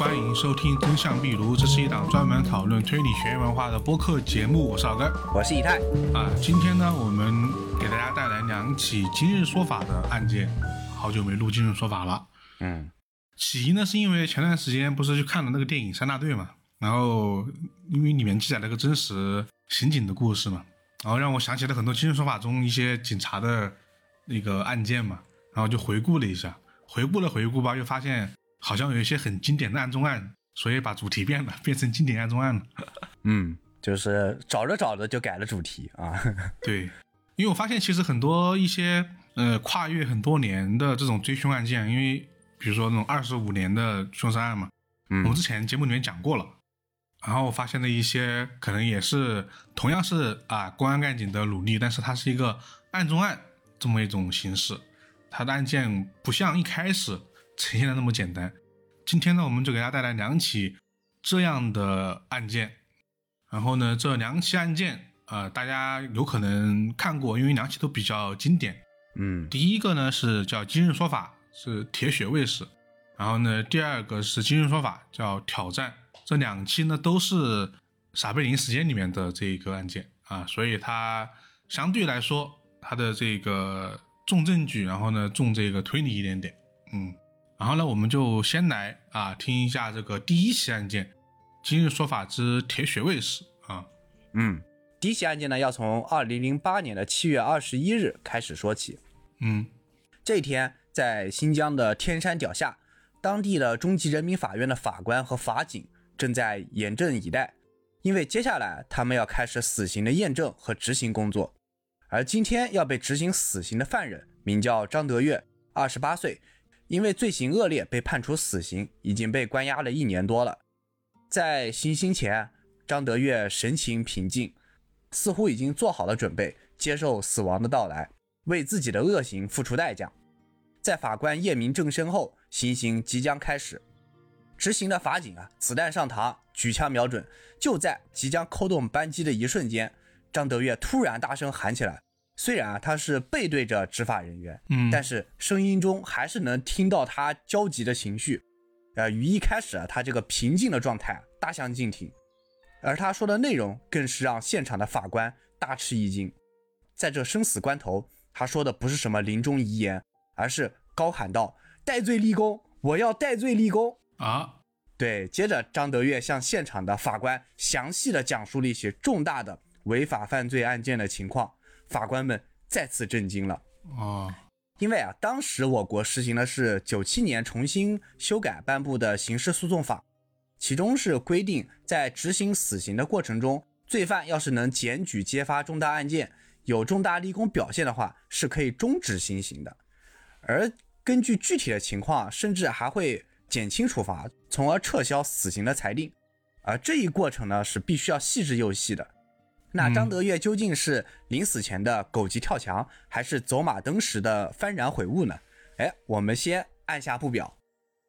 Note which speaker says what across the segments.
Speaker 1: 欢迎收听《真相壁炉》，这是一档专门讨论推理悬疑文化的播客节目。我是老根
Speaker 2: 我是以太。
Speaker 1: 啊，今天呢，我们给大家带来两起今日说法的案件。好久没录今日说法了，
Speaker 2: 嗯
Speaker 1: 起因呢是因为前段时间不是去看了那个电影《三大队》嘛，然后因为里面记载了个真实刑警的故事嘛，然后让我想起了很多今日说法中一些警察的那个案件嘛，然后就回顾了一下，回顾了回顾吧，又发现好像有一些很经典的案中案，所以把主题变了，变成经典案中案了。
Speaker 2: 嗯，就是找着找着就改了主题啊。
Speaker 1: 对，因为我发现其实很多一些呃跨越很多年的这种追凶案件，因为比如说那种二十五年的凶杀案嘛，我们
Speaker 2: 嗯
Speaker 1: 之前节目里面讲过了，然后我发现了一些可能也是同样是啊公安干警的努力，但是它是一个案中案这么一种形式，它的案件不像一开始呈现的那么简单。今天呢，我们就给大家带来两起这样的案件，然后呢，这两起案件呃大家有可能看过，因为两起都比较经典。
Speaker 2: 嗯。
Speaker 1: 第一个呢是叫今日说法，是铁血卫士，然后呢第二个是今日说法。叫挑战，这两期呢都是傻贝宁时间里面的这一个案件。啊，所以它相对来说它的这个重证据，然后呢重这个推理一点点，嗯，然后呢我们就先来啊听一下这个第一起案件，今日说法之铁血卫士啊，
Speaker 2: 嗯，第一起案件呢，要从二零零八年的七月二十一日开始说起。
Speaker 1: 嗯
Speaker 2: 这一天，在新疆的天山脚下，当地的中级人民法院的法官和法警正在严阵以待，因为接下来他们要开始死刑的验证和执行工作。而今天要被执行死刑的犯人名叫张德月，二十八岁，因为罪行恶劣被判处死刑，已经被关押了一年多了。在行刑前，张德月神情平静，似乎已经做好了准备，接受死亡的到来。为自己的恶行付出代价。在法官验明正身后，行刑即将开始。执行的法警啊，子弹上膛，举枪瞄准。就在即将扣动扳机的一瞬间，张德月突然大声喊起来。虽然啊，他是背对着执法人员，
Speaker 1: 嗯，
Speaker 2: 但是声音中还是能听到他焦急的情绪。呃，与一开始啊，他这个平静的状态啊大相径庭。而他说的内容更是让现场的法官大吃一惊。在这生死关头，他说的不是什么临终遗言，而是高喊道：“戴罪立功，我要戴罪立功。
Speaker 1: 啊，”
Speaker 2: 对，接着张德月向现场的法官详细的讲述了一些重大的违法犯罪案件的情况，法官们再次震惊了。
Speaker 1: 哦，
Speaker 2: 因为啊，当时我国实行的是九七年重新修改颁布的刑事诉讼法，其中是规定，在执行死刑的过程中，罪犯要是能检举揭发重大案件，有重大立功表现的话，是可以终止行刑的。而根据具体的情况，甚至还会减轻处罚，从而撤销死刑的裁定。而这一过程呢，是必须要细致又细的。那张德月究竟是临死前的狗急跳墙，还是走马灯时的幡然悔悟呢？哎，我们先按下不表，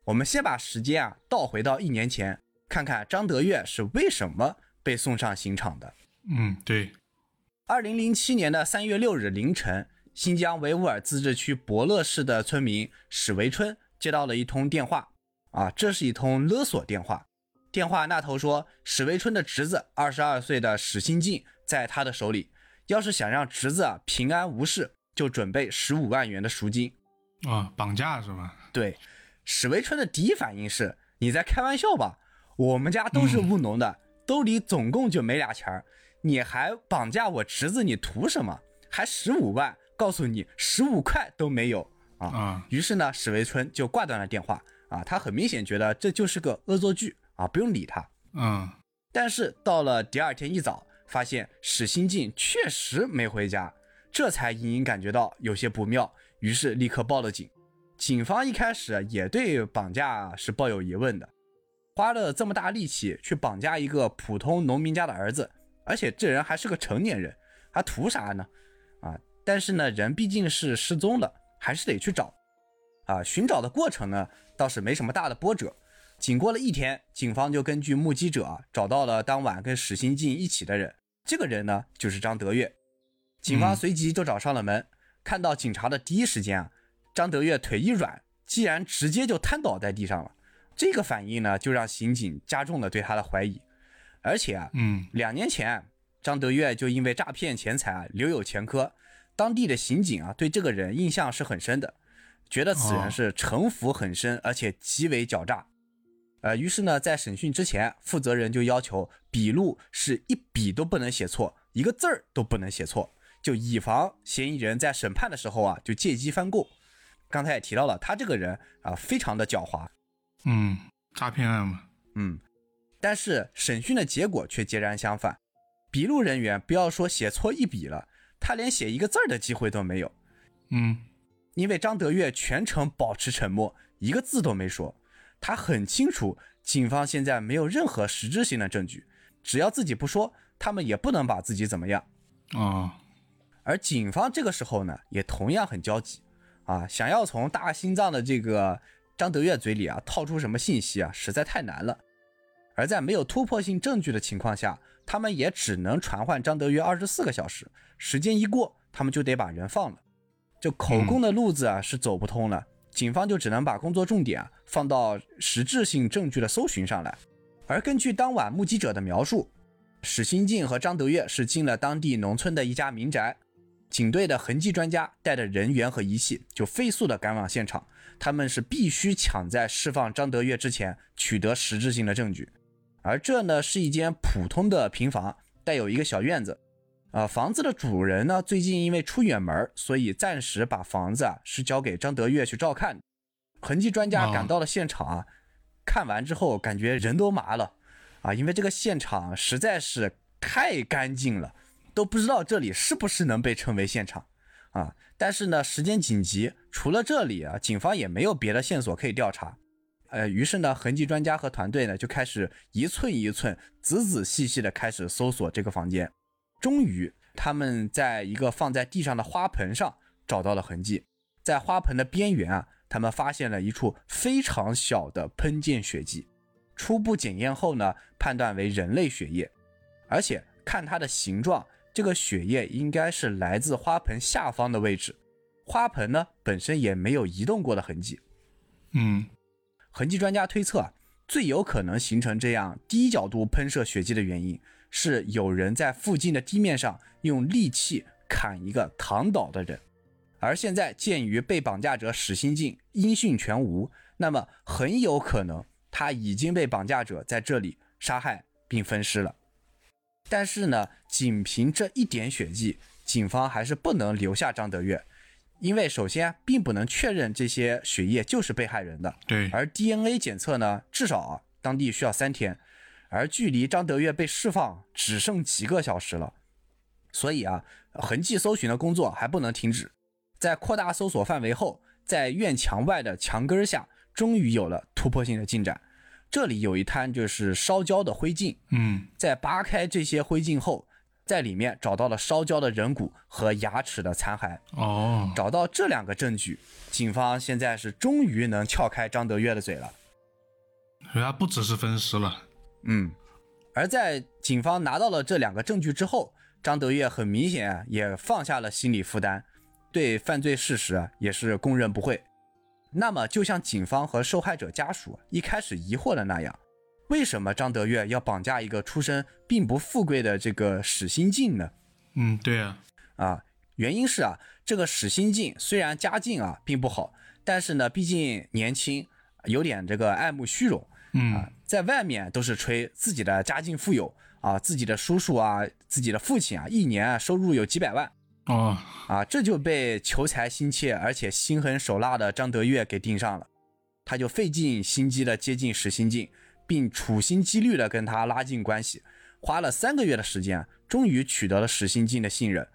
Speaker 2: 我们先把时间啊倒回到一年前，看看张德月是为什么被送上刑场的。
Speaker 1: 嗯，对，
Speaker 2: 二零零七年的三月六日凌晨，新疆维吾尔自治区博乐市的村民史维春接到了一通电话，啊，这是一通勒索电话。电话那头说，史维春的侄子二十二岁的史新进在他的手里，要是想让侄子啊平安无事，就准备十五万元的赎金。
Speaker 1: 啊，绑架是吧？
Speaker 2: 对，史维春的第一反应是：你在开玩笑吧？我们家都是务农的，兜里总共就没俩钱儿，你还绑架我侄子，你图什么？还十五万？告诉你，十五块都没有啊！
Speaker 1: 啊，
Speaker 2: 于是呢，史维春就挂断了电话啊，他很明显觉得这就是个恶作剧啊，不用理他。
Speaker 1: 嗯，
Speaker 2: 但是到了第二天一早，发现史新进确实没回家，这才隐隐感觉到有些不妙，于是立刻报了警。警方一开始也对绑架是抱有疑问的，花了这么大力气去绑架一个普通农民家的儿子，而且这人还是个成年人，还图啥呢？啊！但是呢，人毕竟是失踪了，还是得去找。啊，寻找的过程呢倒是没什么大的波折。仅过了一天，警方就根据目击者啊找到了当晚跟史新进一起的人，这个人呢就是张德月。警方
Speaker 1: 嗯
Speaker 2: 随即就找上了门，看到警察的第一时间啊，张德月腿一软，竟然直接就瘫倒在地上了。这个反应呢，就让刑警加重了对他的怀疑。而且啊，
Speaker 1: 嗯
Speaker 2: 两年前张德月就因为诈骗钱财啊留有前科，当地的刑警啊对这个人印象是很深的，觉得此
Speaker 1: 哦
Speaker 2: 人是城府很深，而且极为狡诈。呃，于是呢，在审讯之前，负责人就要求笔录是一笔都不能写错，一个字儿都不能写错，就以防嫌疑人在审判的时候啊就借机翻供。刚才也提到了，他这个人啊非常的狡猾，
Speaker 1: 嗯，诈骗案嘛，
Speaker 2: 嗯，但是审讯的结果却截然相反，笔录人员不要说写错一笔了，他连写一个字儿的机会都没有，
Speaker 1: 嗯
Speaker 2: 因为张德月全程保持沉默，一个字都没说。他很清楚，警方现在没有任何实质性的证据，只要自己不说，他们也不能把自己怎么样。
Speaker 1: 哦，
Speaker 2: 而警方这个时候呢，也同样很焦急啊，想要从大心脏的这个张德月嘴里啊套出什么信息啊，实在太难了。而在没有突破性证据的情况下，他们也只能传唤张德月二十四个小时，时间一过，他们就得把人放了。就口供的路子啊是走不通了，警方就只能把工作重点啊放到实质性证据的搜寻上来。而根据当晚目击者的描述，史新进和张德月是进了当地农村的一家民宅，警队的痕迹专家带着人员和仪器就飞速的赶往现场，他们是必须抢在释放张德月之前取得实质性的证据。而这呢是一间普通的平房，带有一个小院子。啊、房子的主人呢最近因为出远门，所以暂时把房子啊是交给张德月去照看。痕迹专家
Speaker 1: 哦
Speaker 2: 赶到了现场啊，看完之后感觉人都麻了啊，因为这个现场实在是太干净了，都不知道这里是不是能被称为现场啊。但是呢，时间紧急，除了这里啊，警方也没有别的线索可以调查。呃，于是呢，痕迹专家和团队呢就开始一寸一寸、仔仔细细的开始搜索这个房间。终于，他们在一个放在地上的花盆上找到了痕迹，在花盆的边缘啊，他们发现了一处非常小的喷溅血迹。初步检验后呢，判断为人类血液，而且看它的形状，这个血液应该是来自花盆下方的位置。花盆呢本身也没有移动过的痕迹。
Speaker 1: 嗯
Speaker 2: 痕迹专家推测啊，最有可能形成这样低角度喷射血迹的原因是有人在附近的地面上用利器砍一个躺倒的人，而现在鉴于被绑架者史新进音讯全无，那么很有可能他已经被绑架者在这里杀害并分尸了。但是呢，仅凭这一点血迹，警方还是不能留下张德月，因为首先并不能确认这些血液就是被害人的，
Speaker 1: 对，
Speaker 2: 而 DNA 检测呢，至少啊，当地需要三天，而距离张德月被释放只剩几个小时了，所以啊，痕迹搜寻的工作还不能停止。在扩大搜索范围后，在院墙外的墙根下，终于有了突破性的进展。这里有一滩就是烧焦的灰烬，
Speaker 1: 嗯
Speaker 2: 在扒开这些灰烬后，在里面找到了烧焦的人骨和牙齿的残骸。
Speaker 1: 哦，
Speaker 2: 找到这两个证据，警方现在是终于能撬开张德月的嘴了。
Speaker 1: 原来不只是分尸了，
Speaker 2: 嗯，而在警方拿到了这两个证据之后，张德月很明显啊也放下了心理负担，对犯罪事实啊也是供认不讳。那么，就像警方和受害者家属一开始疑惑的那样，为什么张德月要绑架一个出身并不富贵的这个史新进呢？
Speaker 1: 嗯，对啊，
Speaker 2: 啊，原因是啊，这个史新进虽然家境啊并不好，但是呢，毕竟年轻，有点这个爱慕虚荣
Speaker 1: 嗯
Speaker 2: 啊，在外面都是吹自己的家境富有啊，自己的叔叔啊，自己的父亲啊，一年啊收入有几百万
Speaker 1: 哦，
Speaker 2: 啊，这就被求财心切而且心狠手辣的张德月给盯上了，他就费尽心机的接近史新进，并处心积虑的跟他拉近关系，花了三个月的时间，终于取得了史新进的信任。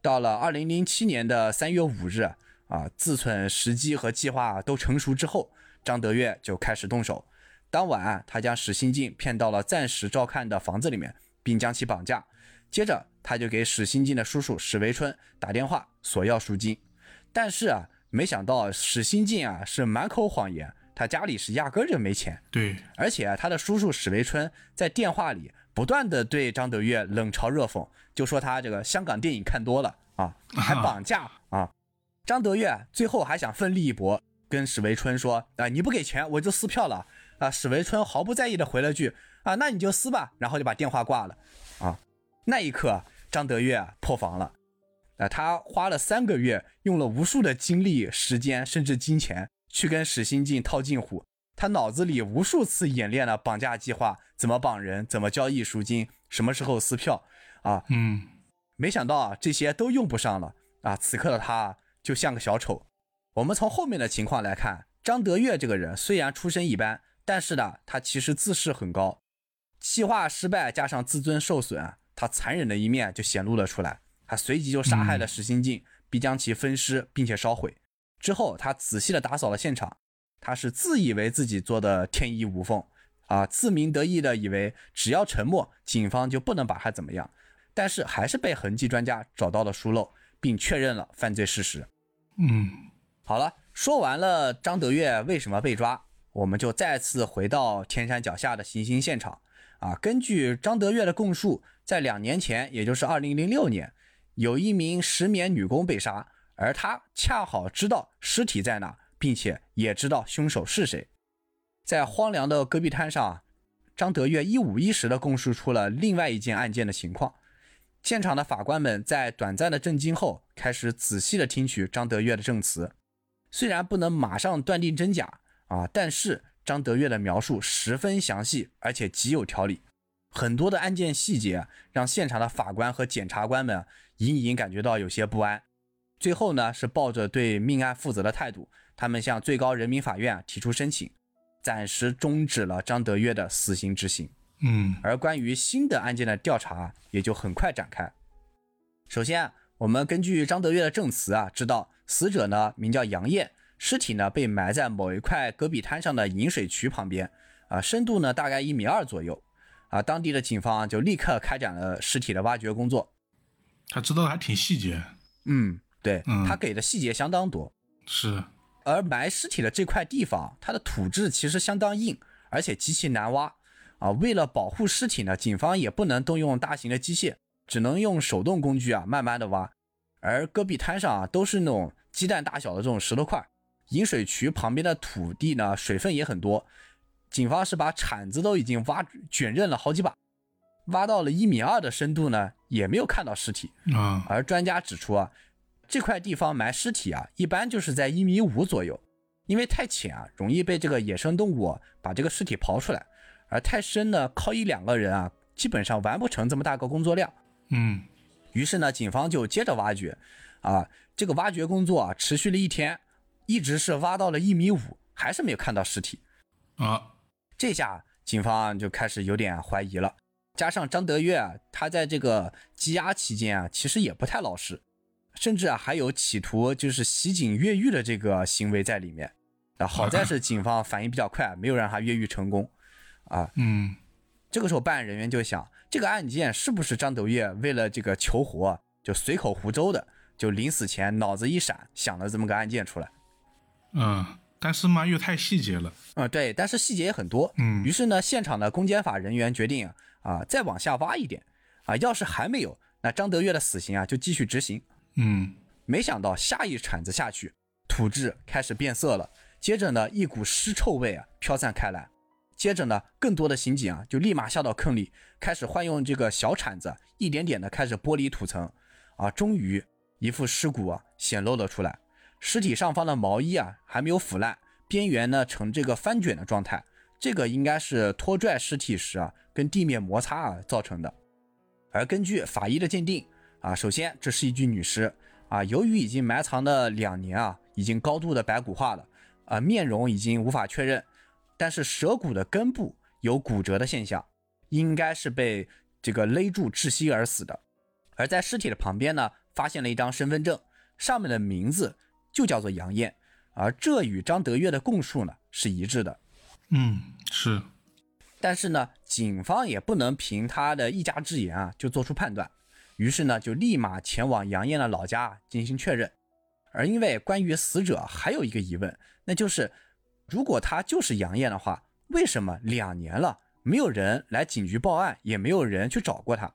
Speaker 2: 到了二零零七年的三月五日，啊，自存时机和计划都成熟之后，张德月就开始动手。当晚，他将史新进骗到了暂时照看的房子里面，并将其绑架。接着，他就给史新进的叔叔史维春打电话索要赎金。但是啊，没想到史新进啊是满口谎言，他家里是压根儿就没钱。
Speaker 1: 对，
Speaker 2: 而且啊他的叔叔史维春在电话里不断的对张德月冷嘲热讽，就说他这个香港电影看多了啊，还绑架啊。张德月最后还想奋力一搏，跟史维春说啊、你不给钱我就撕票了啊，史维春毫不在意的回了句啊，那你就撕吧，然后就把电话挂了。啊，那一刻，张德月破防了。啊，他花了三个月，用了无数的精力、时间，甚至金钱，去跟史新进套近乎。他脑子里无数次演练了绑架计划，怎么绑人，怎么交易赎金，什么时候撕票。啊，
Speaker 1: 嗯，
Speaker 2: 没想到啊，这些都用不上了。啊，此刻的他就像个小丑。我们从后面的情况来看，张德月这个人虽然出身一般，但是呢，他其实自视很高。气化失败加上自尊受损，他残忍的一面就显露了出来。他随即就杀害了石新进，并将其分尸，并且烧毁。之后，他仔细的打扫了现场。他是自以为自己做的天衣无缝，啊，自鸣得意的以为只要沉默，警方就不能把他怎么样。但是，还是被痕迹专家找到了疏漏，并确认了犯罪事实。
Speaker 1: 嗯，
Speaker 2: 好了，说完了张德月为什么被抓，我们就再次回到天山脚下的行刑现场。啊，根据张德月的供述，在两年前，也就是二零零六年。有一名石棉女工被杀，而他恰好知道尸体在哪，并且也知道凶手是谁。在荒凉的戈壁滩上，张德月一五一十地供述出了另外一件案件的情况。现场的法官们在短暂的震惊后，开始仔细地听取张德月的证词。虽然不能马上断定真假啊，但是张德月的描述十分详细，而且极有条理。很多的案件细节让现场的法官和检察官们。隐隐感觉到有些不安，最后呢是抱着对命案负责的态度，他们向最高人民法院提出申请，暂时终止了张德月的死刑执行。
Speaker 1: 嗯，
Speaker 2: 而关于新的案件的调查也就很快展开。首先，我们根据张德月的证词啊，知道死者呢名叫杨艳，尸体呢被埋在某一块戈壁滩上的引水渠旁边，啊，深度呢大概一米二左右，啊，当地的警方就立刻开展了尸体的挖掘工作。
Speaker 1: 他知道的还挺细节，
Speaker 2: 嗯，对，他给的细节相当多，
Speaker 1: 是。
Speaker 2: 而埋尸体的这块地方，它的土质其实相当硬，而且极其难挖啊。为了保护尸体呢，警方也不能动用大型的机械，只能用手动工具啊，慢慢的挖。而戈壁滩上啊，都是那种鸡蛋大小的这种石头块，引水渠旁边的土地呢，水分也很多。警方是把铲子都已经挖卷刃了好几把。挖到了一米二的深度呢，也没有看到尸体
Speaker 1: 啊。
Speaker 2: 而专家指出啊，这块地方埋尸体啊，一般就是在一米五左右，因为太浅啊，容易被这个野生动物把这个尸体刨出来；而太深呢，靠一两个人啊，基本上完不成这么大个工作量。
Speaker 1: 嗯。
Speaker 2: 于是呢，警方就接着挖掘，啊，这个挖掘工作啊，持续了一天，一直是挖到了一米五，还是没有看到尸体。
Speaker 1: 啊，
Speaker 2: 这下警方就开始有点怀疑了。加上张德月啊，他在这个羁押期间啊，其实也不太老实，甚至啊还有企图就是袭警越狱的这个行为在里面。啊，好在是警方反应比较快，没有让他越狱成功。啊，
Speaker 1: 嗯，
Speaker 2: 这个时候办案人员就想，这个案件是不是张德月为了这个求活就随口胡诌的，就临死前脑子一闪想了这么个案件出来。
Speaker 1: 嗯，但是嘛又太细节了。
Speaker 2: 嗯，对，但是细节也很多。
Speaker 1: 嗯，
Speaker 2: 于是呢，现场的公检法人员决定。啊，再往下挖一点，啊，要是还没有，那张德月的死刑啊就继续执行。
Speaker 1: 嗯，
Speaker 2: 没想到下一铲子下去，土质开始变色了，接着呢，一股尸臭味啊飘散开来，接着呢，更多的刑警啊就立马下到坑里，开始换用这个小铲子，一点点的开始剥离土层，啊，终于一副尸骨啊显露了出来，尸体上方的毛衣啊还没有腐烂，边缘呢呈这个翻卷的状态。这个应该是拖拽尸体时啊，跟地面摩擦啊造成的。而根据法医的鉴定啊，首先这是一具女尸啊，由于已经埋藏了两年啊，已经高度的白骨化了啊，面容已经无法确认，但是舌骨的根部有骨折的现象，应该是被这个勒住窒息而死的。而在尸体的旁边呢，发现了一张身份证，上面的名字就叫做杨艳，而这与张德月的供述呢是一致的。
Speaker 1: 嗯，是，
Speaker 2: 但是呢，警方也不能凭他的一家之言啊就做出判断，于是呢，就立马前往杨艳的老家进行确认。而因为关于死者还有一个疑问，那就是如果他就是杨艳的话，为什么两年了没有人来警局报案，也没有人去找过他？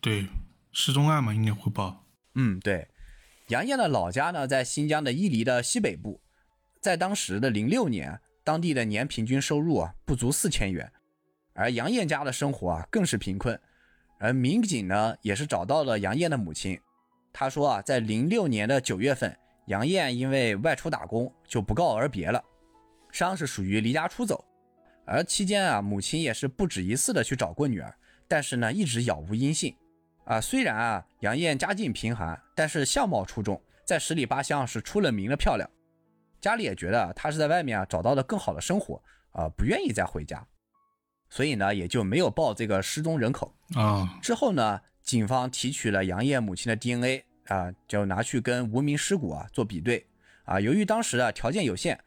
Speaker 1: 对，失踪案嘛，应该会报。
Speaker 2: 嗯，对，杨艳的老家呢在新疆的伊犁的西北部，在当时的零六年。当地的年平均收入啊不足四千元，而杨艳家的生活啊更是贫困。而民警呢也是找到了杨艳的母亲，他说啊，在零六年的九月份，杨艳因为外出打工就不告而别了，伤是属于离家出走。而期间啊，母亲也是不止一次的去找过女儿，但是呢一直杳无音信。啊，虽然啊杨艳家境贫寒，但是相貌出众，在十里八乡是出了名的漂亮。家里也觉得她是在外面啊找到了更好的生活啊，不愿意再回家，所以呢也就没有报这个失踪人口
Speaker 1: 啊。
Speaker 2: 之后呢，警方提取了杨艳母亲的 DNA 啊，就拿去跟无名尸骨啊做比对啊。由于当时的条件有限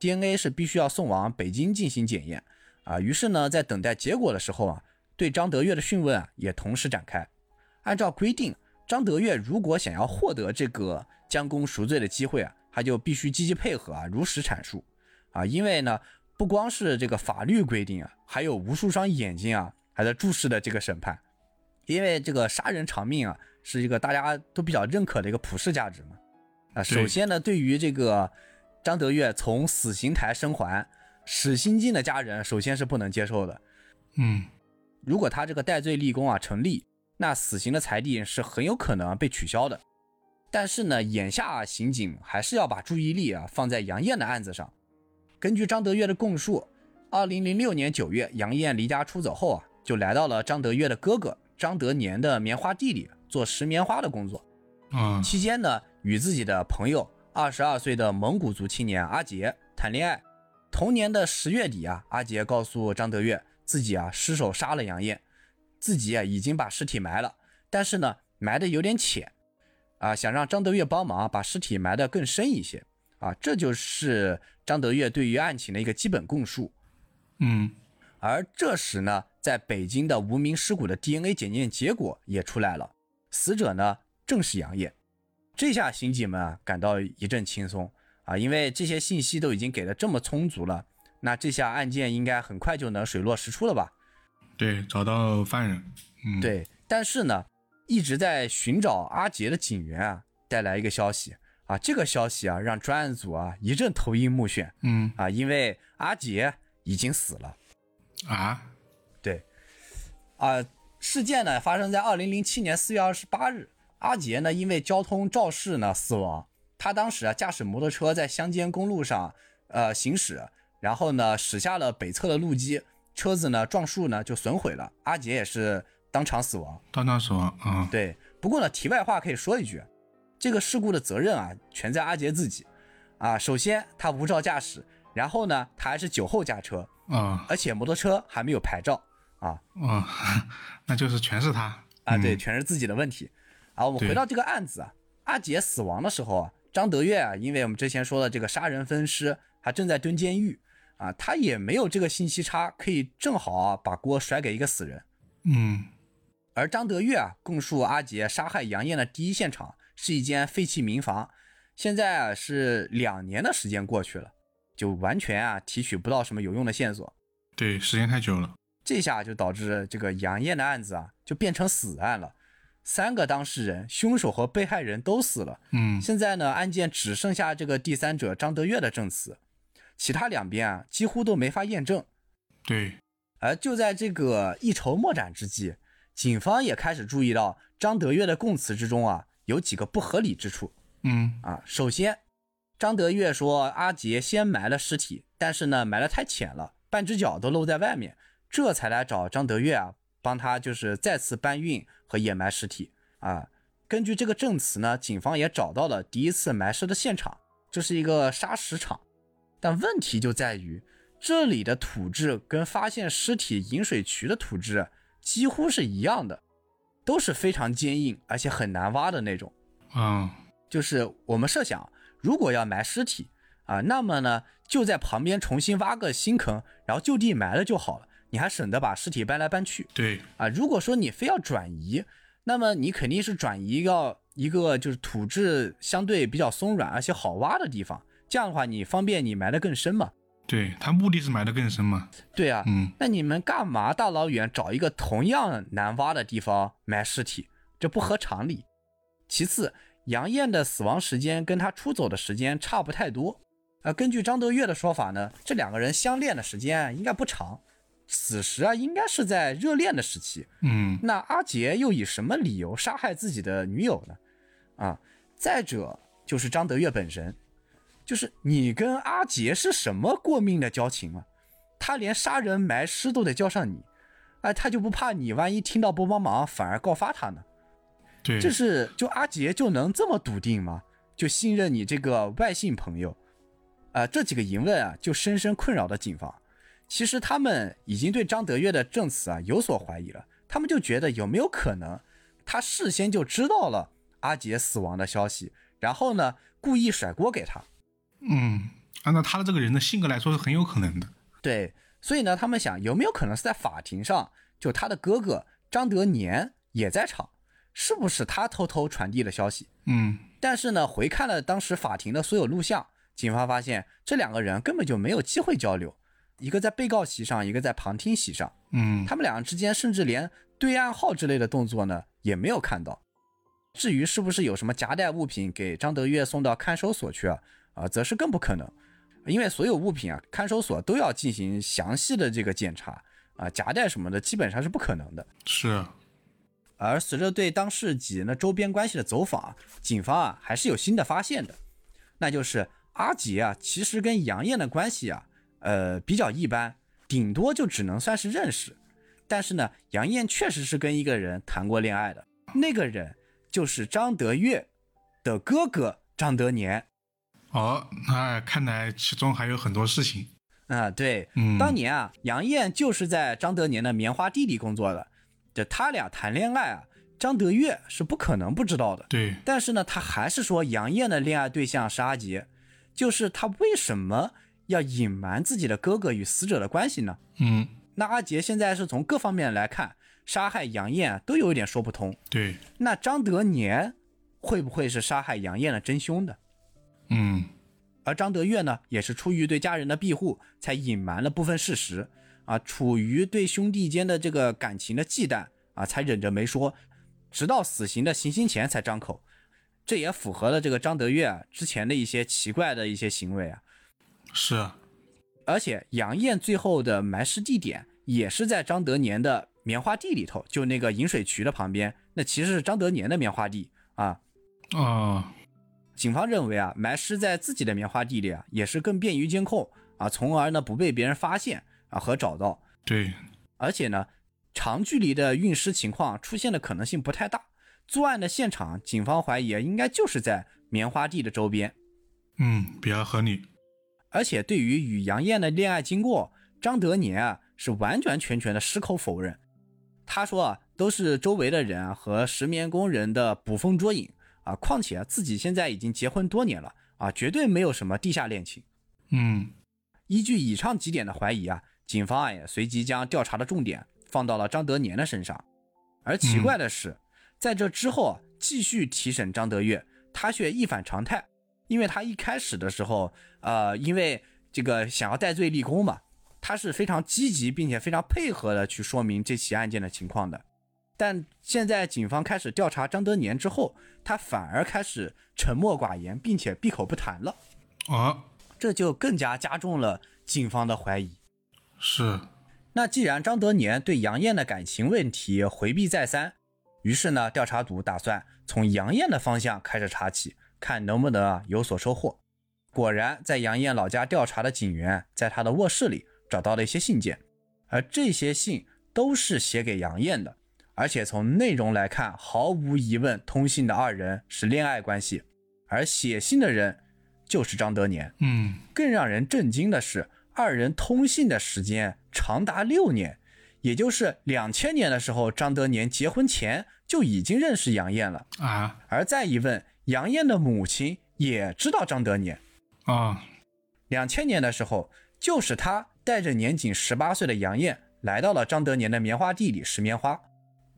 Speaker 2: ，DNA 是必须要送往北京进行检验啊。于是呢，在等待结果的时候啊，对张德月的讯问啊也同时展开。按照规定，张德月如果想要获得这个将功赎罪的机会啊。他就必须积极配合啊，如实阐述啊，因为呢，不光是这个法律规定啊，还有无数双眼睛啊还在注视着这个审判，因为这个杀人偿命啊是一个大家都比较认可的一个普世价值嘛啊。首先呢，对于这个张德月从死刑台生还，史新进的家人首先是不能接受的。
Speaker 1: 嗯，
Speaker 2: 如果他这个戴罪立功啊成立，那死刑的裁定是很有可能被取消的。但是呢，眼下刑警还是要把注意力啊放在杨艳的案子上。根据张德月的供述，二零零六年九月，杨艳离家出走后啊，就来到了张德月的哥哥张德年的棉花地里做拾棉花的工作。
Speaker 1: 嗯，
Speaker 2: 期间呢，与自己的朋友二十二岁的蒙古族青年阿杰谈恋爱。同年的十月底啊，阿杰告诉张德月，自己啊失手杀了杨艳，自己啊已经把尸体埋了，但是呢埋的有点浅。啊，想让张德月帮忙把尸体埋得更深一些啊，这就是张德月对于案情的一个基本供述。
Speaker 1: 嗯，
Speaker 2: 而这时呢，在北京的无名尸骨的 DNA 检验结果也出来了，死者呢正是杨艳。这下刑警们啊感到一阵轻松啊，因为这些信息都已经给的这么充足了，那这下案件应该很快就能水落石出了吧？
Speaker 1: 对，找到犯人。嗯，
Speaker 2: 对，但是呢。一直在寻找阿杰的警员啊，带来一个消息啊，这个消息啊，让专案组啊一阵头晕目眩。
Speaker 1: 嗯
Speaker 2: 啊，因为阿杰已经死了。
Speaker 1: 啊？
Speaker 2: 对。啊，事件呢发生在二零零七年四月二十八日，阿杰呢因为交通肇事呢死亡。他当时啊驾驶摩托车在乡间公路上呃行驶，然后呢驶下了北侧的路基，车子呢撞树呢就损毁了。阿杰也是。当场死亡，
Speaker 1: 当场死亡啊！
Speaker 2: 对，不过呢，题外话可以说一句，这个事故的责任啊，全在阿杰自己啊。首先，他无照驾驶，然后呢，他还是酒后驾车
Speaker 1: 啊，
Speaker 2: 而且摩托车还没有牌照啊
Speaker 1: 嗯，那就是全是他
Speaker 2: 啊，对，全是自己的问题。啊，我们回到这个案子啊，阿杰死亡的时候啊，张德月啊，因为我们之前说的这个杀人分尸，还正在蹲监狱啊，他也没有这个信息差，可以正好啊把锅甩给一个死人，
Speaker 1: 嗯。
Speaker 2: 而张德月啊，供述阿杰杀害杨艳的第一现场是一间废弃民房，现在啊是两年的时间过去了，就完全啊提取不到什么有用的线索。
Speaker 1: 对，时间太久了，
Speaker 2: 这下就导致这个杨艳的案子啊就变成死案了，三个当事人、凶手和被害人都死了。
Speaker 1: 嗯，
Speaker 2: 现在呢，案件只剩下这个第三者张德月的证词，其他两边啊几乎都没法验证。
Speaker 1: 对，
Speaker 2: 而就在这个一筹莫展之际。警方也开始注意到张德月的供词之中啊，有几个不合理之处。
Speaker 1: 嗯
Speaker 2: 啊，首先，张德月说阿杰先埋了尸体，但是呢埋的太浅了，半只脚都露在外面，这才来找张德月啊，帮他就是再次搬运和掩埋尸体啊。根据这个证词呢，警方也找到了第一次埋尸的现场，这是一个砂石场。但问题就在于这里的土质跟发现尸体引水渠的土质。几乎是一样的，都是非常坚硬而且很难挖的那种。
Speaker 1: 嗯，
Speaker 2: 就是我们设想，如果要埋尸体啊，那么呢就在旁边重新挖个新坑，然后就地埋了就好了，你还省得把尸体搬来搬去。
Speaker 1: 对
Speaker 2: 啊，如果说你非要转移，那么你肯定是转移到一个就是土质相对比较松软而且好挖的地方，这样的话你方便你埋得更深嘛。
Speaker 1: 对他目的是埋得更深嘛？
Speaker 2: 对啊，
Speaker 1: 嗯，
Speaker 2: 那你们干嘛大老远找一个同样难挖的地方埋尸体？这不合常理。其次，杨艳的死亡时间跟他出走的时间差不太多，啊，根据张德月的说法呢，这两个人相恋的时间应该不长，此时啊应该是在热恋的时期。
Speaker 1: 嗯
Speaker 2: 那阿杰又以什么理由杀害自己的女友呢？啊，再者就是张德月本身，就是你跟阿杰是什么过命的交情啊？他连杀人埋尸都得叫上你，哎，他就不怕你万一听到不帮忙，反而告发他呢？
Speaker 1: 对，
Speaker 2: 这是就阿杰就能这么笃定吗？就信任你这个外姓朋友？啊、这几个疑问啊，就深深困扰着警方。其实他们已经对张德月的证词啊有所怀疑了，他们就觉得有没有可能，他事先就知道了阿杰死亡的消息，然后呢故意甩锅给他。
Speaker 1: 嗯，按照他的这个人的性格来说是很有可能的。
Speaker 2: 对，所以呢，他们想有没有可能是在法庭上，就他的哥哥张德年也在场，是不是他偷偷传递了消息？
Speaker 1: 嗯
Speaker 2: 但是呢，回看了当时法庭的所有录像，警方发现这两个人根本就没有机会交流，一个在被告席上，一个在旁听席上，
Speaker 1: 嗯
Speaker 2: 他们两人之间甚至连对暗号之类的动作呢也没有看到。至于是不是有什么夹带物品给张德月送到看守所去啊，啊，则是更不可能，因为所有物品啊，看守所都要进行详细的这个检查啊，夹带什么的基本上是不可能的。
Speaker 1: 是，
Speaker 2: 而随着对当事几人的周边关系的走访啊，警方啊还是有新的发现的，那就是阿杰啊，其实跟杨艳的关系啊，呃比较一般，顶多就只能算是认识。但是呢，杨艳确实是跟一个人谈过恋爱的，那个人就是张德月的哥哥张德年
Speaker 1: 哦，那看来其中还有很多事情。
Speaker 2: 啊。对，
Speaker 1: 嗯，
Speaker 2: 当年啊，杨艳就是在张德年的棉花地里工作的，这他俩谈恋爱啊，张德月是不可能不知道的。
Speaker 1: 对，
Speaker 2: 但是呢，他还是说杨艳的恋爱对象是阿杰，就是他为什么要隐瞒自己的哥哥与死者的关系呢？
Speaker 1: 嗯
Speaker 2: 那阿杰现在是从各方面来看，杀害杨艳都有一点说不通。
Speaker 1: 对，
Speaker 2: 那张德年会不会是杀害杨艳的真凶的？
Speaker 1: 嗯
Speaker 2: 而张德月呢，也是出于对家人的庇护，才隐瞒了部分事实啊，处于对兄弟间的这个感情的忌惮啊，才忍着没说，直到死刑的行刑前才张口。这也符合了这个张德月啊之前的一些奇怪的一些行为啊。
Speaker 1: 是，啊
Speaker 2: 而且杨艳最后的埋尸地点也是在张德年的棉花地里头，就那个引水渠的旁边，那其实是张德年的棉花地啊。
Speaker 1: 哦，
Speaker 2: 警方认为啊，埋尸在自己的棉花地里啊，也是更便于监控啊，从而呢不被别人发现啊和找到。
Speaker 1: 对，
Speaker 2: 而且呢，长距离的运尸情况出现的可能性不太大。作案的现场，警方怀疑啊，应该就是在棉花地的周边。
Speaker 1: 嗯，比较合理。
Speaker 2: 而且对于与杨艳的恋爱经过，张德年啊是完完全全的矢口否认。他说啊，都是周围的人啊和石棉工人的捕风捉影啊，况且啊自己现在已经结婚多年了啊，绝对没有什么地下恋情。
Speaker 1: 嗯
Speaker 2: 依据以上几点的怀疑啊，警方啊也随即将调查的重点放到了张德年的身上。而奇怪的是，在这之后啊，继续提审张德月，他却一反常态，因为他一开始的时候，呃，因为这个想要戴罪立功嘛，他是非常积极并且非常配合的去说明这起案件的情况的。但现在警方开始调查张德年之后，他反而开始沉默寡言，并且闭口不谈了。
Speaker 1: 啊，
Speaker 2: 这就更加加重了警方的怀疑。
Speaker 1: 是，
Speaker 2: 那既然张德年对杨艳的感情问题回避再三，于是呢，调查组打算从杨艳的方向开始查起，看能不能啊有所收获。果然，在杨艳老家调查的警员在他的卧室里找到了一些信件，而这些信都是写给杨艳的，而且从内容来看，毫无疑问，通信的二人是恋爱关系，而写信的人就是张德年。
Speaker 1: 嗯
Speaker 2: 更让人震惊的是，二人通信的时间长达六年，也就是两千年的时候，张德年结婚前就已经认识杨艳了。
Speaker 1: 啊
Speaker 2: 而再一问，杨艳的母亲也知道张德年。
Speaker 1: 啊
Speaker 2: 两千年的时候，就是他带着年仅十八岁的杨艳来到了张德年的棉花地里拾棉花。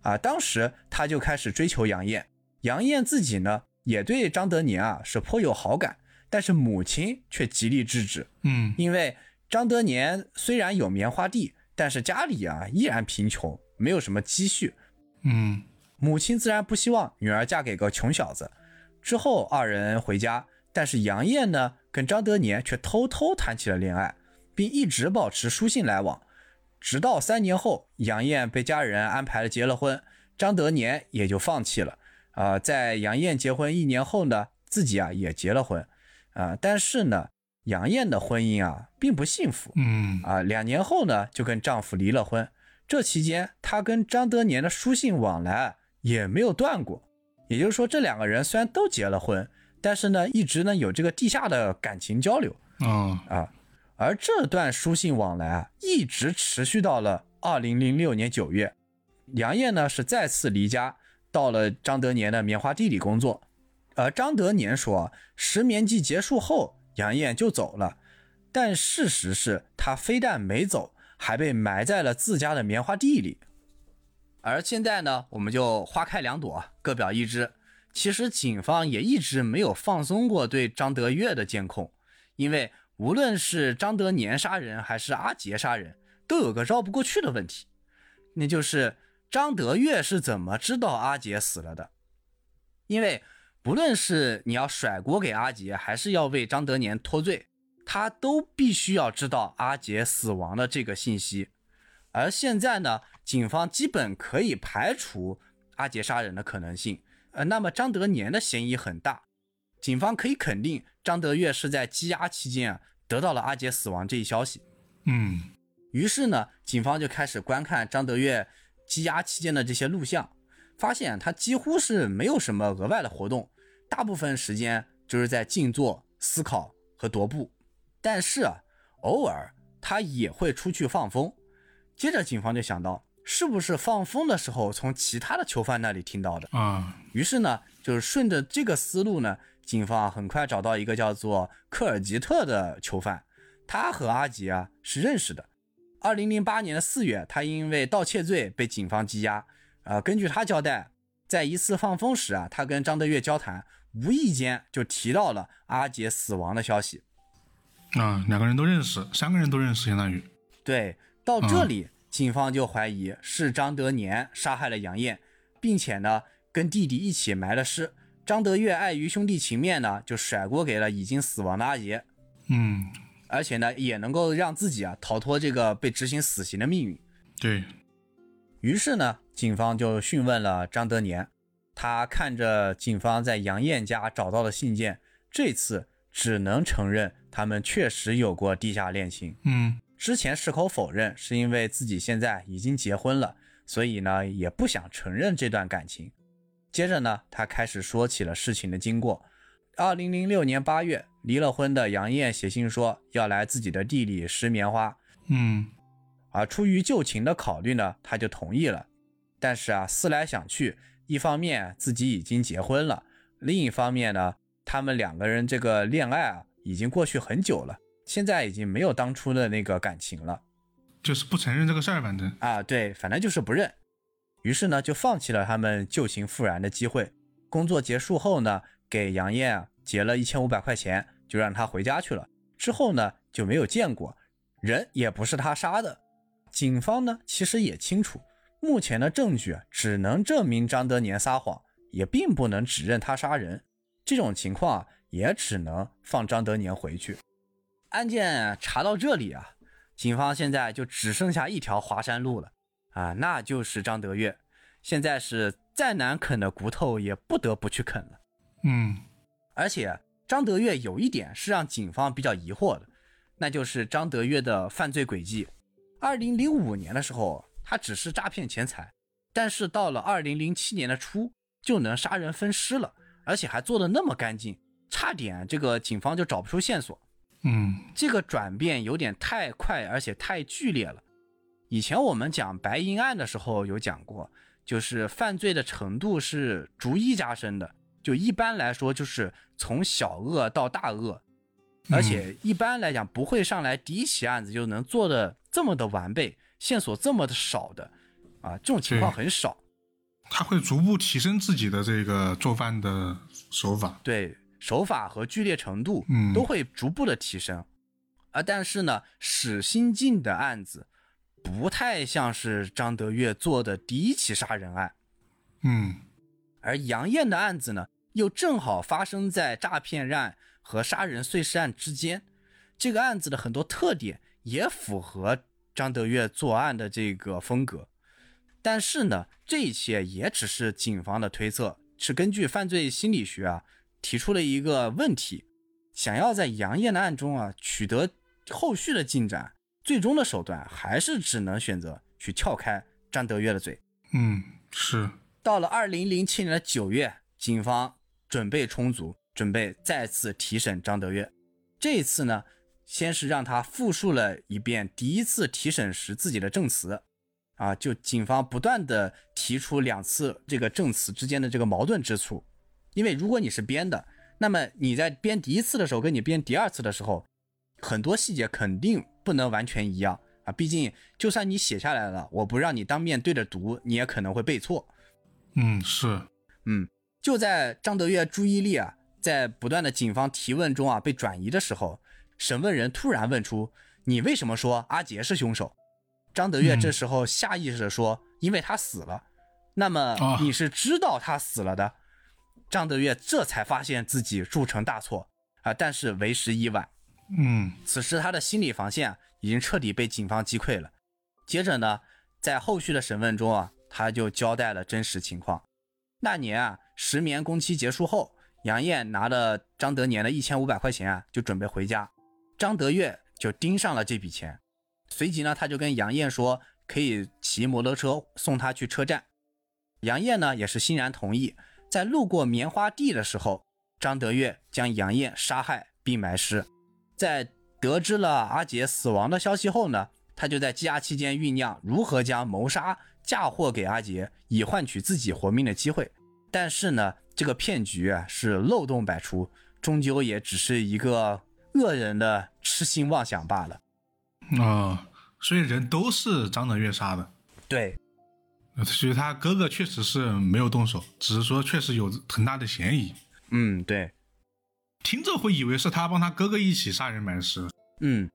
Speaker 2: 啊，当时他就开始追求杨艳，杨艳自己呢也对张德年啊是颇有好感，但是母亲却极力制止。
Speaker 1: 嗯
Speaker 2: 因为张德年虽然有棉花地，但是家里啊依然贫穷，没有什么积蓄。
Speaker 1: 嗯
Speaker 2: 母亲自然不希望女儿嫁给个穷小子。之后，二人回家，但是杨艳呢，跟张德年却偷偷谈起了恋爱，并一直保持书信来往。直到三年后，杨艳被家人安排了结了婚，张德年也就放弃了。啊，在杨艳结婚一年后呢，自己啊也结了婚。啊，但是呢，杨艳的婚姻啊并不幸福。
Speaker 1: 嗯
Speaker 2: 啊，两年后呢就跟丈夫离了婚。这期间，她跟张德年的书信往来也没有断过。也就是说，这两个人虽然都结了婚，但是呢，一直呢有这个地下的感情交流。
Speaker 1: 嗯
Speaker 2: 啊，而这段书信往来啊，一直持续到了二零零六年九月，杨艳呢是再次离家，到了张德年的棉花地里工作。而张德年说，石棉季结束后，杨艳就走了，但事实是他非但没走，还被埋在了自家的棉花地里。而现在呢，我们就花开两朵，各表一枝。其实警方也一直没有放松过对张德月的监控，因为无论是张德年杀人还是阿杰杀人，都有个绕不过去的问题，那就是张德月是怎么知道阿杰死了的？因为不论是你要甩锅给阿杰，还是要为张德年脱罪，他都必须要知道阿杰死亡的这个信息。而现在呢，警方基本可以排除阿杰杀人的可能性。呃，那么张德年的嫌疑很大，警方可以肯定张德月是在羁押期间啊得到了阿杰死亡这一消息。
Speaker 1: 嗯
Speaker 2: 于是呢，警方就开始观看张德月羁押期间的这些录像，发现他几乎是没有什么额外的活动，大部分时间就是在静坐、思考和踱步。但是啊，偶尔他也会出去放风。接着，警方就想到，是不是放风的时候从其他的囚犯那里听到的？
Speaker 1: 啊
Speaker 2: 于是呢，就是顺着这个思路呢，警方很快找到一个叫做科尔吉特的囚犯，他和阿杰啊是认识的。二零零八年的四月，他因为盗窃罪被警方羁押。呃，根据他交代，在一次放风时啊，他跟张德月交谈，无意间就提到了阿杰死亡的消息。
Speaker 1: 啊，两个人都认识，三个人都认识，相当于
Speaker 2: 对，到这里，警方就怀疑是张德年杀害了杨艳，并且呢，跟弟弟一起埋了尸。张德月碍于兄弟情面呢，就甩锅给了已经死亡的阿杰，
Speaker 1: 嗯
Speaker 2: 而且呢，也能够让自己啊逃脱这个被执行死刑的命运。
Speaker 1: 对，
Speaker 2: 于是呢，警方就讯问了张德年，他看着警方在杨艳家找到的信件，这次只能承认他们确实有过地下恋情。
Speaker 1: 嗯
Speaker 2: 之前矢口否认，是因为自己现在已经结婚了，所以呢也不想承认这段感情。接着呢，他开始说起了事情的经过。二零零六年八月，离了婚的杨艳写信说要来自己的地里拾棉花，
Speaker 1: 嗯
Speaker 2: 啊出于旧情的考虑呢，他就同意了。但是啊，思来想去，一方面自己已经结婚了，另一方面呢，他们两个人这个恋爱啊已经过去很久了，现在已经没有当初的那个感情了。
Speaker 1: 就是不承认这个事儿，反正
Speaker 2: 啊，对，反正就是不认。于是呢，就放弃了他们旧情复燃的机会。工作结束后呢，给杨艳啊结了一千五百块钱，就让他回家去了。之后呢，就没有见过，人也不是他杀的。警方呢，其实也清楚，目前的证据只能证明张德年撒谎，也并不能指认他杀人。这种情况啊，也只能放张德年回去。案件查到这里啊，警方现在就只剩下一条华山路了啊，那就是张德月。现在是再难啃的骨头也不得不去啃了。
Speaker 1: 嗯
Speaker 2: 而且张德月有一点是让警方比较疑惑的，那就是张德月的犯罪轨迹。二零零五年的时候，他只是诈骗钱财，但是到了二零零七年的初，就能杀人分尸了，而且还做的那么干净，差点这个警方就找不出线索。
Speaker 1: 嗯
Speaker 2: 这个转变有点太快，而且太剧烈了。以前我们讲白银案的时候有讲过，就是犯罪的程度是逐一加深的，就一般来说就是从小恶到大恶，而且一般来讲不会上来第一起案子就能做的这么的完备，线索这么的少的，啊，这种情况很少。
Speaker 1: 他会逐步提升自己的这个做饭的手法。
Speaker 2: 对手法和剧烈程度
Speaker 1: 嗯
Speaker 2: 都会逐步的提升，啊，但是呢，史新进的案子不太像是张德月做的第一起杀人案，
Speaker 1: 嗯。
Speaker 2: 而杨艳的案子呢，又正好发生在诈骗案和杀人碎尸案之间。这个案子的很多特点也符合张德月作案的这个风格，但是呢，这一切也只是警方的推测，是根据犯罪心理学啊提出了一个问题，想要在杨艳的案中啊取得后续的进展，最终的手段还是只能选择去撬开张德月的嘴。
Speaker 1: 嗯，是。
Speaker 2: 到了二零零七年的九月，警方准备充足，准备再次提审张德月。这一次呢？先是让他复述了一遍第一次提审时自己的证词，啊，就警方不断的提出两次这个证词之间的这个矛盾之处，因为如果你是编的，那么你在编第一次的时候跟你编第二次的时候，很多细节肯定不能完全一样啊，毕竟就算你写下来了，我不让你当面对着读，你也可能会背错。
Speaker 1: 嗯，是，
Speaker 2: 嗯，就在张德月注意力啊在不断的警方提问中啊被转移的时候。审问人突然问出：“你为什么说阿杰是凶手？”张德月这时候下意识的说：“因为他死了。”那么你是知道他死了的？张德月这才发现自己铸成大错啊！但是为时已晚。
Speaker 1: 嗯，
Speaker 2: 此时他的心理防线已经彻底被警方击溃了。接着呢，在后续的审问中啊，他就交代了真实情况。那年啊，石棉工期结束后，杨艳拿了张德年的一千五百块钱啊，就准备回家。张德月就盯上了这笔钱，随即呢，他就跟杨艳说可以骑摩托车送他去车站。杨艳呢也是欣然同意。在路过棉花地的时候，张德月将杨艳杀害并埋尸。在得知了阿杰死亡的消息后呢，他就在羁押期间酝酿如何将谋杀嫁祸给阿杰，以换取自己活命的机会。但是呢，这个骗局啊是漏洞百出，终究也只是一个。恶人的痴心妄想罢了，
Speaker 1: 啊，所以人都是张德月杀的，
Speaker 2: 对，
Speaker 1: 所以他哥哥确实是没有动手，只是说确实有很大的嫌疑。
Speaker 2: 嗯，对，
Speaker 1: 听着会以为是他帮他哥哥一起杀人埋尸。
Speaker 2: 嗯，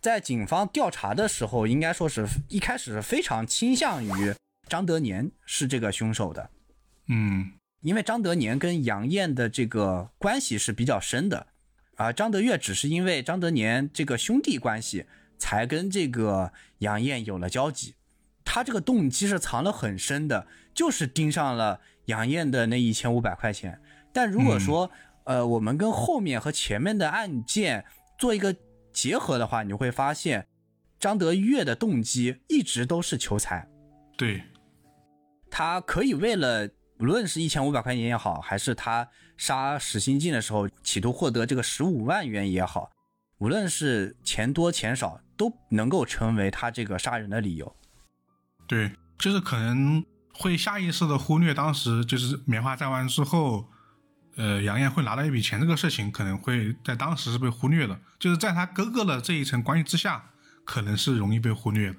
Speaker 2: 在警方调查的时候，应该说是一开始是非常倾向于张德年是这个凶手的。
Speaker 1: 嗯，
Speaker 2: 因为张德年跟杨艳的这个关系是比较深的。而，张德月只是因为张德年这个兄弟关系，才跟这个杨艳有了交集。他这个动机是藏得很深的，就是盯上了杨艳的那一千五百块钱。但如果说，呃，我们跟后面和前面的案件做一个结合的话，你会发现，张德月的动机一直都是求财。
Speaker 1: 对，
Speaker 2: 他可以为了。无论是一千五百块钱也好，还是他杀史新进的时候企图获得这个十五万元也好，无论是钱多钱少，都能够成为他这个杀人的理由。
Speaker 1: 对，就是可能会下意识的忽略当时就是棉花摘完之后，呃，杨艳会拿到一笔钱这个事情，可能会在当时是被忽略的。就是在他哥哥的这一层关系之下，可能是容易被忽略的。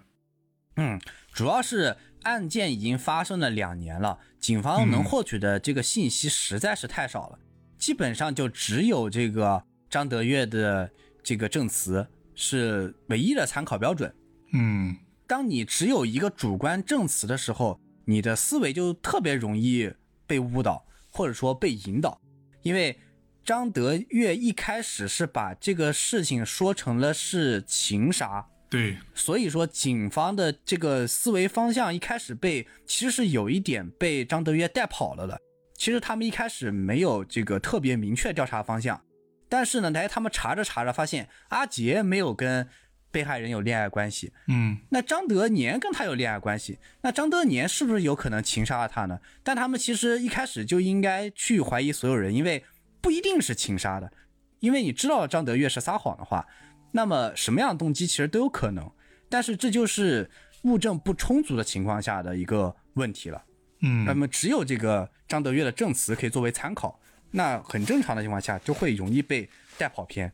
Speaker 2: 嗯，主要是。案件已经发生了两年了，警方能获取的这个信息实在是太少了，基本上就只有这个张德月的这个证词是唯一的参考标准。
Speaker 1: 嗯，
Speaker 2: 当你只有一个主观证词的时候，你的思维就特别容易被误导，或者说被引导，因为张德月一开始是把这个事情说成了是情杀。
Speaker 1: 对，
Speaker 2: 所以说警方的这个思维方向一开始被其实是有一点被张德月带跑了的。其实他们一开始没有这个特别明确调查方向，但是呢，来他们查着查着发现阿杰没有跟被害人有恋爱关系，
Speaker 1: 嗯，
Speaker 2: 那张德年跟他有恋爱关系，那张德年是不是有可能情杀了他呢？但他们其实一开始就应该去怀疑所有人，因为不一定是情杀的，因为你知道张德月是撒谎的话。那么什么样的动机其实都有可能，但是这就是物证不充足的情况下的一个问题了。
Speaker 1: 嗯，
Speaker 2: 那么只有这个张德月的证词可以作为参考，那很正常的情况下就会容易被带跑偏。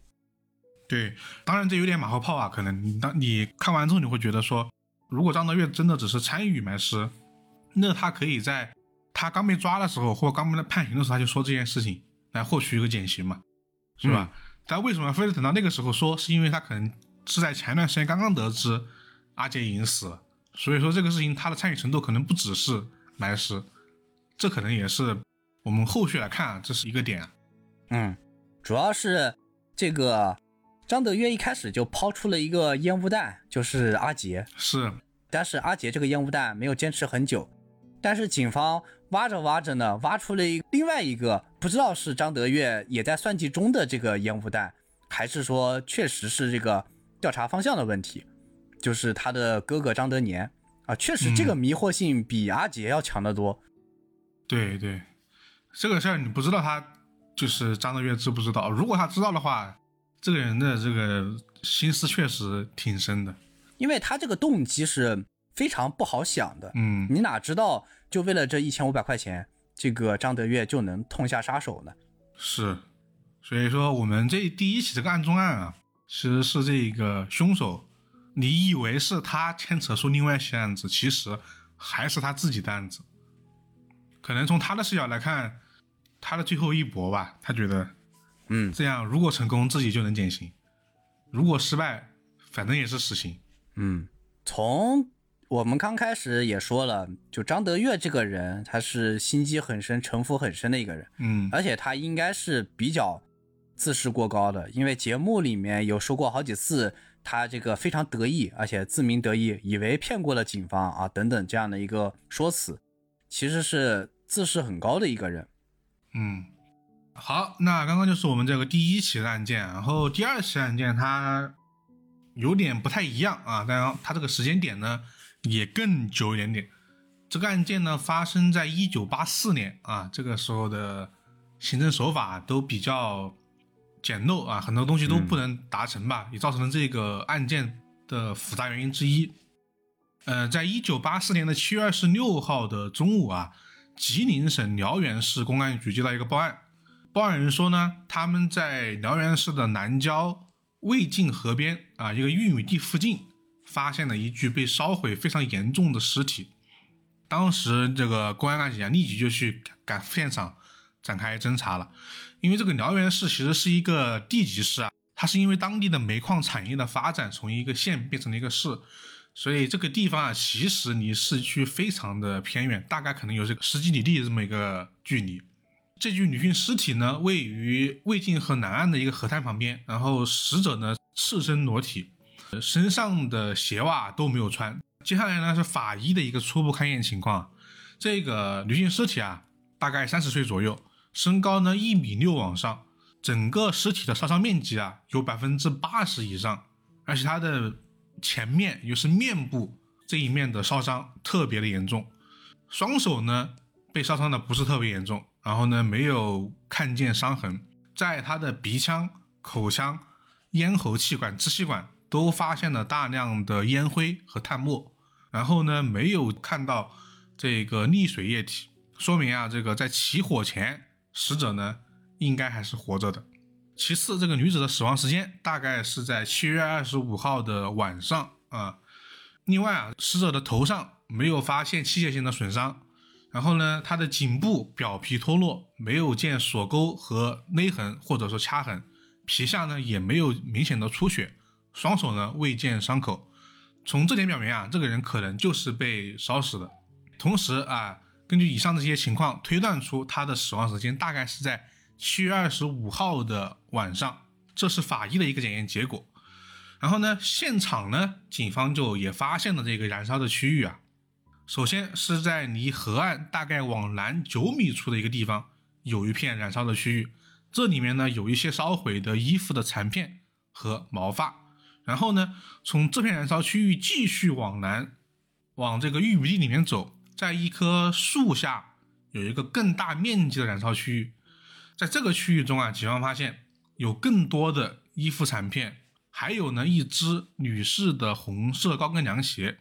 Speaker 1: 对，当然这有点马后炮啊，可能你当你看完之后你会觉得说，如果张德月真的只是参与埋尸，那他可以在他刚被抓的时候或刚被判刑的时候他就说这件事情来获取一个减刑嘛，是吧？但为什么非得等到那个时候说？是因为他可能是在前段时间刚刚得知阿杰已经死了，所以说这个事情他的参与程度可能不只是埋尸，这可能也是我们后续来看啊这是一个点。
Speaker 2: 嗯，主要是这个张德月一开始就抛出了一个烟雾弹，就是阿杰。
Speaker 1: 是，
Speaker 2: 但是阿杰这个烟雾弹没有坚持很久，但是警方挖着挖着呢，挖出了一另外一个不知道是张德月也在算计中的这个烟雾弹，还是说确实是这个调查方向的问题，就是他的哥哥张德年啊，确实这个迷惑性比阿杰要强得多。
Speaker 1: 对对，这个事儿你不知道他就是张德月知不知道？如果他知道的话，这个人的这个心思确实挺深的。
Speaker 2: 因为他这个动机是非常不好想的，
Speaker 1: 嗯，
Speaker 2: 你哪知道就为了这一千五百块钱，这个张德月就能痛下杀手呢？
Speaker 1: 是，所以说我们这第一起这个案中案啊，其实是这个凶手，你以为是他牵扯出另外一些案子，其实还是他自己的案子。可能从他的视角来看，他的最后一搏吧，他觉得，
Speaker 2: 嗯，
Speaker 1: 这样如果成功自己就能减刑，如果失败，反正也是死刑。
Speaker 2: 嗯，从我们刚开始也说了，就张德月这个人，他是心机很深、城府很深的一个人，
Speaker 1: 嗯
Speaker 2: 而且他应该是比较自视过高的，因为节目里面有说过好几次，他这个非常得意，而且自鸣得意，以为骗过了警方啊等等这样的一个说辞，其实是自视很高的一个人。
Speaker 1: 嗯，好，那刚刚就是我们这个第一起案件，然后第二起案件它有点不太一样啊，当然它这个时间点呢也更久一点点。这个案件呢发生在一九八四年啊，这个时候的行政手法都比较简陋啊，很多东西都不能达成吧，也造成了这个案件的复杂原因之一。呃，在一九八四年的七月二十六号的中午啊，吉林省辽源市公安局接到一个报案，报案人说呢，他们在辽源市的南郊魏晋河边啊一个玉米地附近发现了一具被烧毁非常严重的尸体。当时这个公安干警啊立即就去赶赴现场展开侦查了，因为这个辽源市其实是一个地级市啊，它是因为当地的煤矿产业的发展从一个县变成了一个市。所以这个地方啊，其实离市区非常的偏远，大概可能有这个十几里地这么一个距离。这具女性尸体呢，位于魏晋河南岸的一个河滩旁边，然后死者呢赤身裸体，身上的鞋袜都没有穿。接下来呢是法医的一个初步勘验情况，这个女性尸体啊，大概三十岁左右，身高呢一米六往上，整个尸体的烧伤面积啊有百分之八十以上，而且她的前面也就是面部这一面的烧伤特别的严重，双手呢被烧伤的不是特别严重，然后呢没有看见伤痕，在他的鼻腔、口腔、咽喉气管、支气管都发现了大量的烟灰和炭末，然后呢没有看到这个溺水液体，说明啊这个在起火前死者呢应该还是活着的。其次，这个女子的死亡时间大概是在七月二十五号的晚上啊。另外啊，死者的头上没有发现器械性的损伤，然后呢，他的颈部表皮脱落，没有见锁沟和勒痕或者说掐痕，皮下呢也没有明显的出血，双手呢未见伤口。从这点表明啊，这个人可能就是被烧死的。同时啊，根据以上这些情况推断出他的死亡时间大概是在。七月二十五号的晚上，这是法医的一个检验结果。然后呢，现场呢，警方就也发现了这个燃烧的区域啊。首先是在离河岸大概往南九米处的一个地方，有一片燃烧的区域，这里面呢有一些烧毁的衣服的残片和毛发。然后呢，从这片燃烧区域继续往南，往这个玉米地里面走，在一棵树下有一个更大面积的燃烧区域。在这个区域中啊，警方发现有更多的衣服残片，还有呢一只女士的红色高跟凉鞋，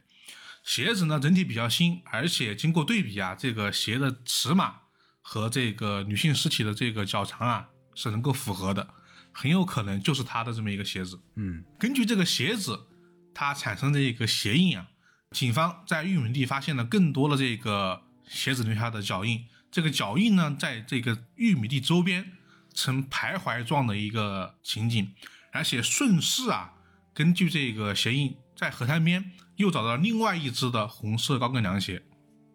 Speaker 1: 鞋子呢整体比较新，而且经过对比啊，这个鞋的尺码和这个女性尸体的这个脚长啊是能够符合的，很有可能就是她的这么一个鞋子。
Speaker 2: 嗯，
Speaker 1: 根据这个鞋子它产生的一个鞋印啊，警方在玉米地发现了更多的这个鞋子留下的脚印。这个脚印呢，在这个玉米地周边呈徘徊状的一个情景，而且顺势啊，根据这个鞋印，在河滩边又找到另外一只的红色高跟凉鞋。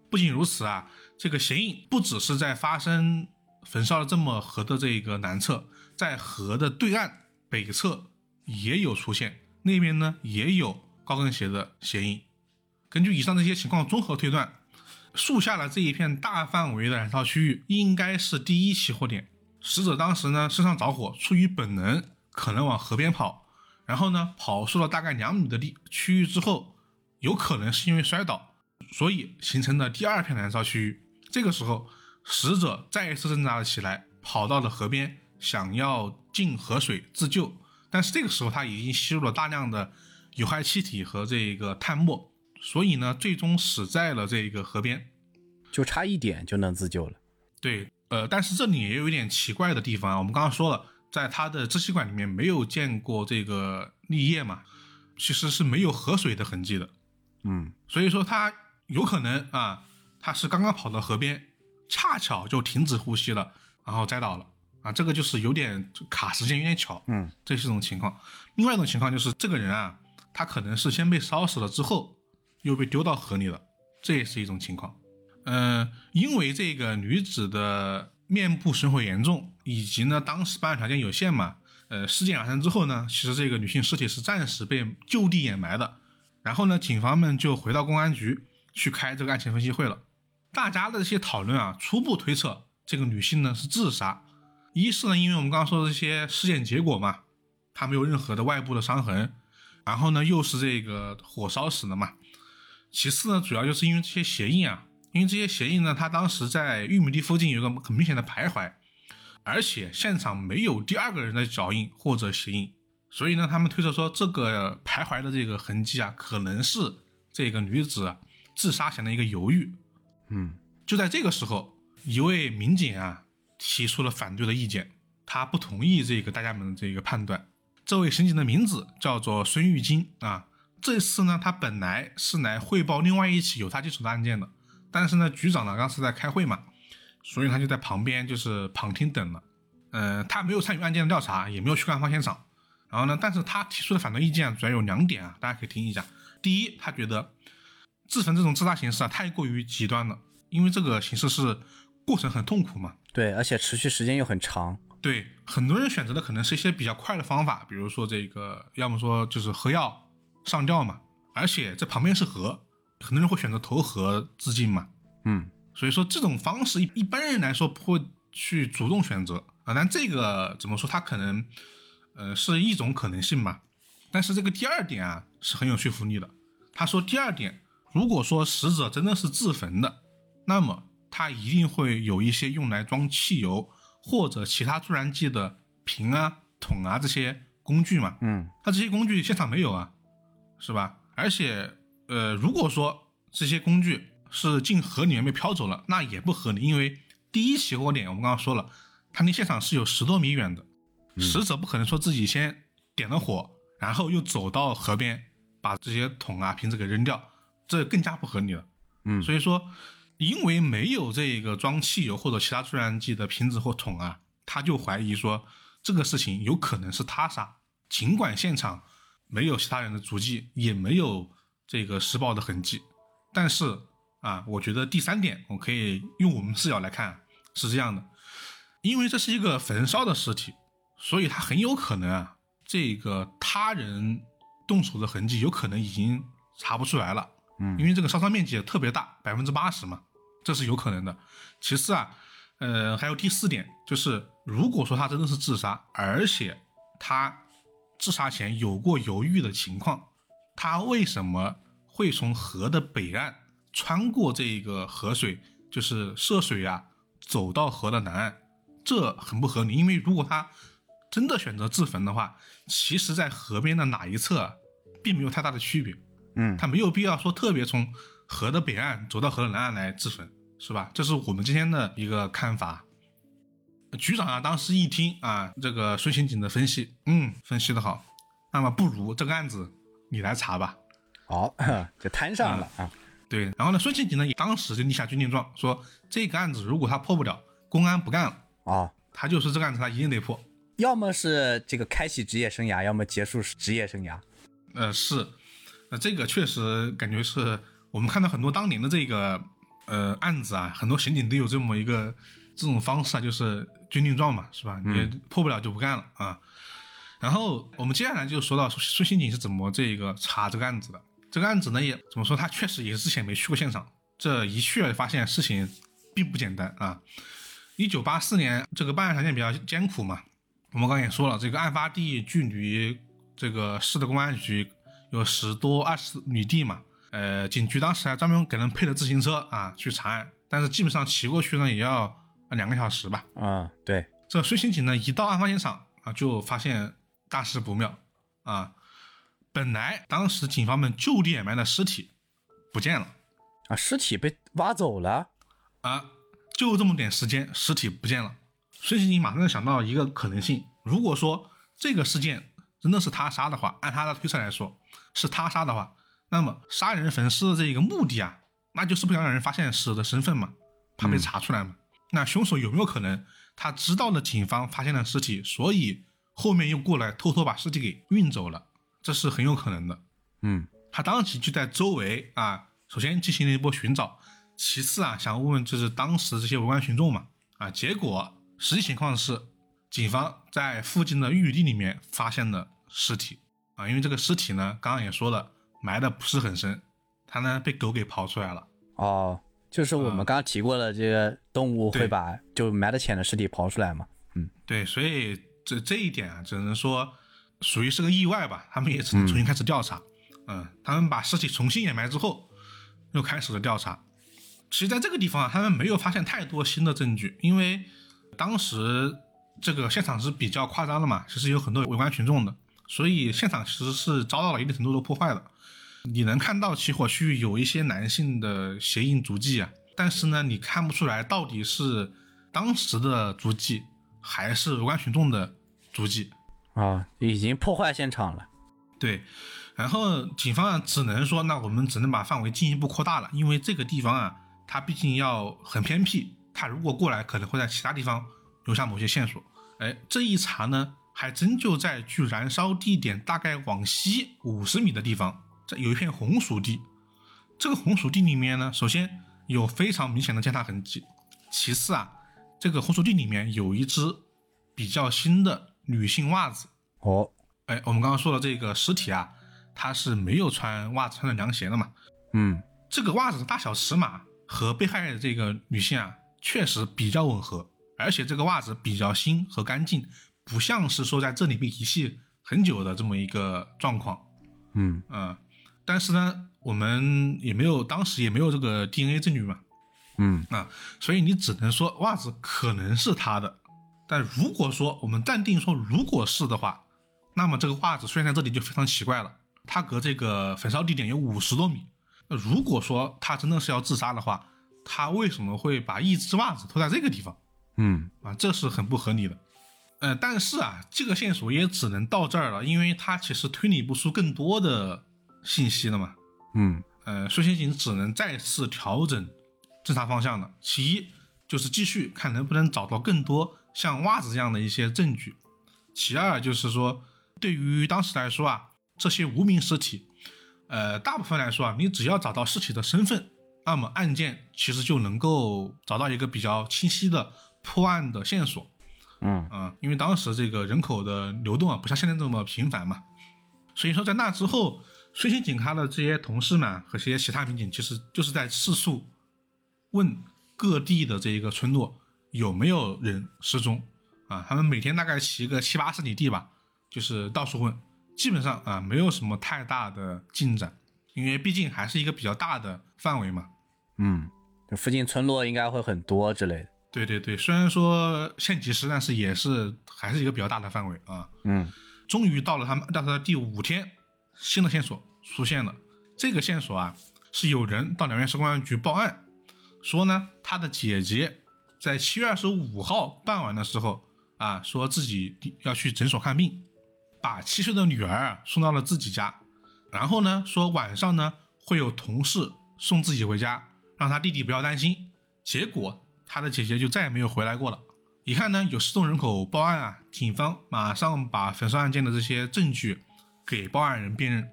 Speaker 1: 不仅如此啊，这个鞋印不只是在发生焚烧的这么河的这个南侧，在河的对岸北侧也有出现，那边呢也有高跟鞋的鞋印。根据以上这些情况综合推断，树下的这一片大范围的燃烧区域应该是第一起火点。死者当时呢身上着火，出于本能可能往河边跑，然后呢跑出了大概两米的地区域之后，有可能是因为摔倒，所以形成了第二片燃烧区域。这个时候，死者再一次挣扎了起来，跑到了河边，想要进河水自救，但是这个时候他已经吸入了大量的有害气体和这个碳末，所以呢最终死在了这个河边。
Speaker 2: 就差一点就能自救了。
Speaker 1: 对，呃，但是这里也有一点奇怪的地方啊。我们刚刚说了，在他的支气管里面没有见过这个沥液嘛，其实是没有河水的痕迹的。
Speaker 2: 嗯，
Speaker 1: 所以说他有可能啊，他是刚刚跑到河边，恰巧就停止呼吸了，然后栽倒了啊。这个就是有点卡时间，有点巧。
Speaker 2: 嗯，
Speaker 1: 这是一种情况。另外一种情况就是这个人啊，他可能是先被烧死了之后，又被丢到河里了，这也是一种情况。嗯，因为这个女子的面部损毁严重，以及呢当时办案条件有限嘛，呃，事件发生之后呢，其实这个女性尸体是暂时被就地掩埋的。然后呢，警方们就回到公安局去开这个案情分析会了。大家的这些讨论啊，初步推测这个女性呢是自杀。一是呢，因为我们刚刚说的这些尸检结果嘛，她没有任何的外部的伤痕，然后呢又是这个火烧死的嘛。其次呢，主要就是因为这些鞋印啊。因为这些鞋印呢，她当时在玉米地附近有一个很明显的徘徊，而且现场没有第二个人的脚印或者鞋印，所以呢，他们推测说这个徘徊的这个痕迹啊，可能是这个女子自杀前的一个犹豫。
Speaker 2: 嗯，
Speaker 1: 就在这个时候，一位民警啊提出了反对的意见，他不同意这个大家们的这个判断。这位刑警的名字叫做孙玉金啊，这次呢，他本来是来汇报另外一起有他接手的案件的。但是呢，局长呢当时在开会嘛，所以他就在旁边就是旁听等了。嗯，他没有参与案件的调查，也没有去案发现场。然后呢，但是他提出的反对意见主要有两点啊，大家可以听一下。第一，他觉得自焚这种自杀形式啊太过于极端了，因为这个形式是过程很痛苦嘛。
Speaker 2: 对，而且持续时间又很长。
Speaker 1: 对，很多人选择的可能是一些比较快的方法，比如说这个，要么说就是喝药上吊嘛，而且这旁边是河。很多人会选择投河自尽嘛，
Speaker 2: 嗯，
Speaker 1: 所以说这种方式一一般人来说不会去主动选择啊，但这个怎么说，他可能呃是一种可能性嘛。但是这个第二点啊是很有说服力的。他说第二点，如果说死者真的是自焚的，那么他一定会有一些用来装汽油或者其他助燃剂的瓶啊、桶啊这些工具嘛，
Speaker 2: 嗯，
Speaker 1: 他这些工具现场没有啊，是吧？而且。呃，如果说这些工具是进河里面被漂走了，那也不合理，因为第一起火点我们刚刚说了，它离现场是有十多米远的，死者不可能说自己先点了火，然后又走到河边把这些桶啊瓶子给扔掉，这更加不合理了。
Speaker 2: 嗯，
Speaker 1: 所以说，因为没有这个装汽油或者其他助燃剂的瓶子或桶啊，他就怀疑说这个事情有可能是他杀，尽管现场没有其他人的足迹，也没有。这个施暴的痕迹，但是啊，我觉得第三点，我可以用我们视角来看，是这样的，因为这是一个焚烧的尸体，所以他很有可能啊，这个他人动手的痕迹有可能已经查不出来了，
Speaker 2: 嗯，
Speaker 1: 因为这个烧伤面积也特别大，百分之八十嘛，这是有可能的。其次啊，呃，还有第四点，就是如果说他真的是自杀，而且他自杀前有过犹豫的情况。他为什么会从河的北岸穿过这个河水，就是涉水啊，走到河的南岸？这很不合理。因为如果他真的选择自焚的话，其实在河边的哪一侧并没有太大的区别。
Speaker 2: 嗯，
Speaker 1: 他没有必要说特别从河的北岸走到河的南岸来自焚，是吧？这是我们今天的一个看法。局长啊，当时一听啊，这个孙刑警的分析，嗯，分析的好，那么不如这个案子。你来查吧，
Speaker 2: 好，就摊上了啊。
Speaker 1: 对，然后呢，孙刑警呢也当时就立下军令状，说这个案子如果他破不了，公安不干了
Speaker 2: 啊。
Speaker 1: 他就是这个案子，他一定得破。
Speaker 2: 要么是这个开启职业生涯，要么结束职业生涯。
Speaker 1: 呃，是，那这个确实感觉是我们看到很多当年的这个呃案子啊，很多刑警都有这么一个这种方式啊，就是军令状嘛，是吧？你破不了就不干了啊。然后我们接下来就说到孙刑警是怎么这个查这个案子的。这个案子呢，也怎么说，他确实也是之前没去过现场，这一去发现事情并不简单啊。一九八四年，这个办案条件比较艰苦嘛，我们刚才也说了，这个案发地距离这个市的公安局有十多二十里地嘛。呃，警局当时还专门给人配了自行车啊去查案，但是基本上骑过去呢也要两个小时吧。
Speaker 2: 啊，对，
Speaker 1: 这孙刑警呢一到案发现场啊，就发现大事不妙啊。本来当时警方们就地掩埋的尸体不见了
Speaker 2: 啊，尸体被挖走了
Speaker 1: 啊，就这么点时间，尸体不见了。孙刑警马上想到一个可能性：如果说这个事件真的是他杀的话，按他的推测来说是他杀的话。那么杀人焚尸的这个目的啊，那就是不想让人发现死者的身份嘛，怕被查出来嘛。那凶手有没有可能他知道了警方发现了尸体，所以后面又过来偷偷把尸体给运走了？这是很有可能的。
Speaker 2: 嗯，
Speaker 1: 他当即就在周围啊，首先进行了一波寻找，其次啊，想问问就是当时这些围观群众嘛。啊，结果实际情况是，警方在附近的玉地里面发现了尸体啊，因为这个尸体呢，刚刚也说了。埋的不是很深，它呢被狗给刨出来了。
Speaker 2: 哦，就是我们刚刚提过的，这个动物会把就埋的浅的尸体刨出来嘛？嗯，
Speaker 1: 对，所以这这一点啊，只能说属于是个意外吧。他们也只能重新开始调查。嗯，他们把尸体重新掩埋之后，又开始了调查。其实，在这个地方啊，他们没有发现太多新的证据，因为当时这个现场是比较夸张的嘛，其实有很多围观群众的，所以现场其实是遭到了一定程度的破坏的。你能看到起火区域有一些男性的鞋印足迹啊，但是呢，你看不出来到底是当时的足迹还是围观群众的足迹
Speaker 2: 啊，已经破坏现场了。
Speaker 1: 对，然后警方啊只能说，那我们只能把范围进一步扩大了，因为这个地方啊，它毕竟要很偏僻，他如果过来可能会在其他地方留下某些线索。哎，这一查呢，还真就在距燃烧地点大概往西五十米的地方。这有一片红薯地，这个红薯地里面呢，首先有非常明显的践踏痕迹，其次啊，这个红薯地里面有一只比较新的女性袜子。
Speaker 2: 哦，
Speaker 1: 哎，我们刚刚说的这个尸体啊，它是没有穿袜子，穿的凉鞋的嘛。
Speaker 2: 嗯，
Speaker 1: 这个袜子的大小尺码和被害的这个女性啊，确实比较吻合，而且这个袜子比较新和干净，不像是说在这里被遗弃很久的这么一个状况。
Speaker 2: 嗯
Speaker 1: 嗯。但是呢，我们也没有，当时也没有这个 DNA 证据嘛，
Speaker 2: 嗯
Speaker 1: 啊，所以你只能说袜子可能是他的。但如果说我们暂定说如果是的话，那么这个袜子出现在这里就非常奇怪了。它隔这个焚烧地点有五十多米，那如果说他真的是要自杀的话，他为什么会把一只袜子脱在这个地方？
Speaker 2: 嗯
Speaker 1: 啊，这是很不合理的。呃，但是啊，这个线索也只能到这儿了，因为他其实推理不出更多的。信息了嘛？
Speaker 2: 嗯，
Speaker 1: 呃，孙刑警只能再次调整侦查方向了。其一就是继续看能不能找到更多像袜子这样的一些证据；其二就是说，对于当时来说啊，这些无名尸体，呃，大部分来说啊，你只要找到尸体的身份，那么案件其实就能够找到一个比较清晰的破案的线索。
Speaker 2: 嗯
Speaker 1: 嗯，因为当时这个人口的流动啊，不像现在这么频繁嘛，所以说在那之后。孙刑警察的这些同事们和这些其他民警，其实就是在四处问各地的这一个村落有没有人失踪啊。他们每天大概骑个七八十里地吧，就是到处问，基本上啊没有什么太大的进展，因为毕竟还是一个比较大的范围嘛。
Speaker 2: 嗯，附近村落应该会很多之类的。
Speaker 1: 对对对，虽然说县级市，但是也是还是一个比较大的范围啊。
Speaker 2: 嗯，
Speaker 1: 终于到了他们调查的第五天。新的线索出现了，这个线索啊，是有人到两院市公安局报案，说呢，他的姐姐在七月二十五号傍晚的时候啊，说自己要去诊所看病，把七岁的女儿送到了自己家，然后呢，说晚上呢会有同事送自己回家，让他弟弟不要担心。结果他的姐姐就再也没有回来过了。一看呢，有失踪人口报案啊，警方马上把焚烧案件的这些证据。给报案人辨认，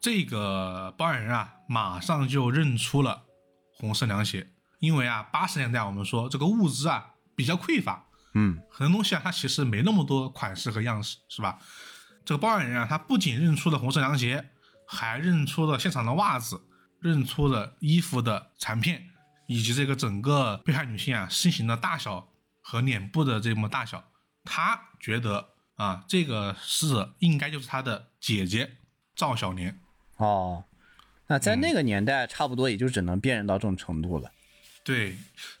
Speaker 1: 这个报案人啊，马上就认出了红色凉鞋。因为啊，八十年代我们说这个物资啊比较匮乏，
Speaker 2: 嗯，
Speaker 1: 很多东西啊它其实没那么多款式和样式，是吧？这个报案人啊，他不仅认出了红色凉鞋，还认出了现场的袜子，认出了衣服的残片，以及这个整个被害女性啊身形的大小和脸部的这么大小。他觉得啊，这个死者应该就是他的姐姐赵小年。
Speaker 2: 哦，那在那个年代，差不多也就只能辨认到这种程度了。
Speaker 1: 对，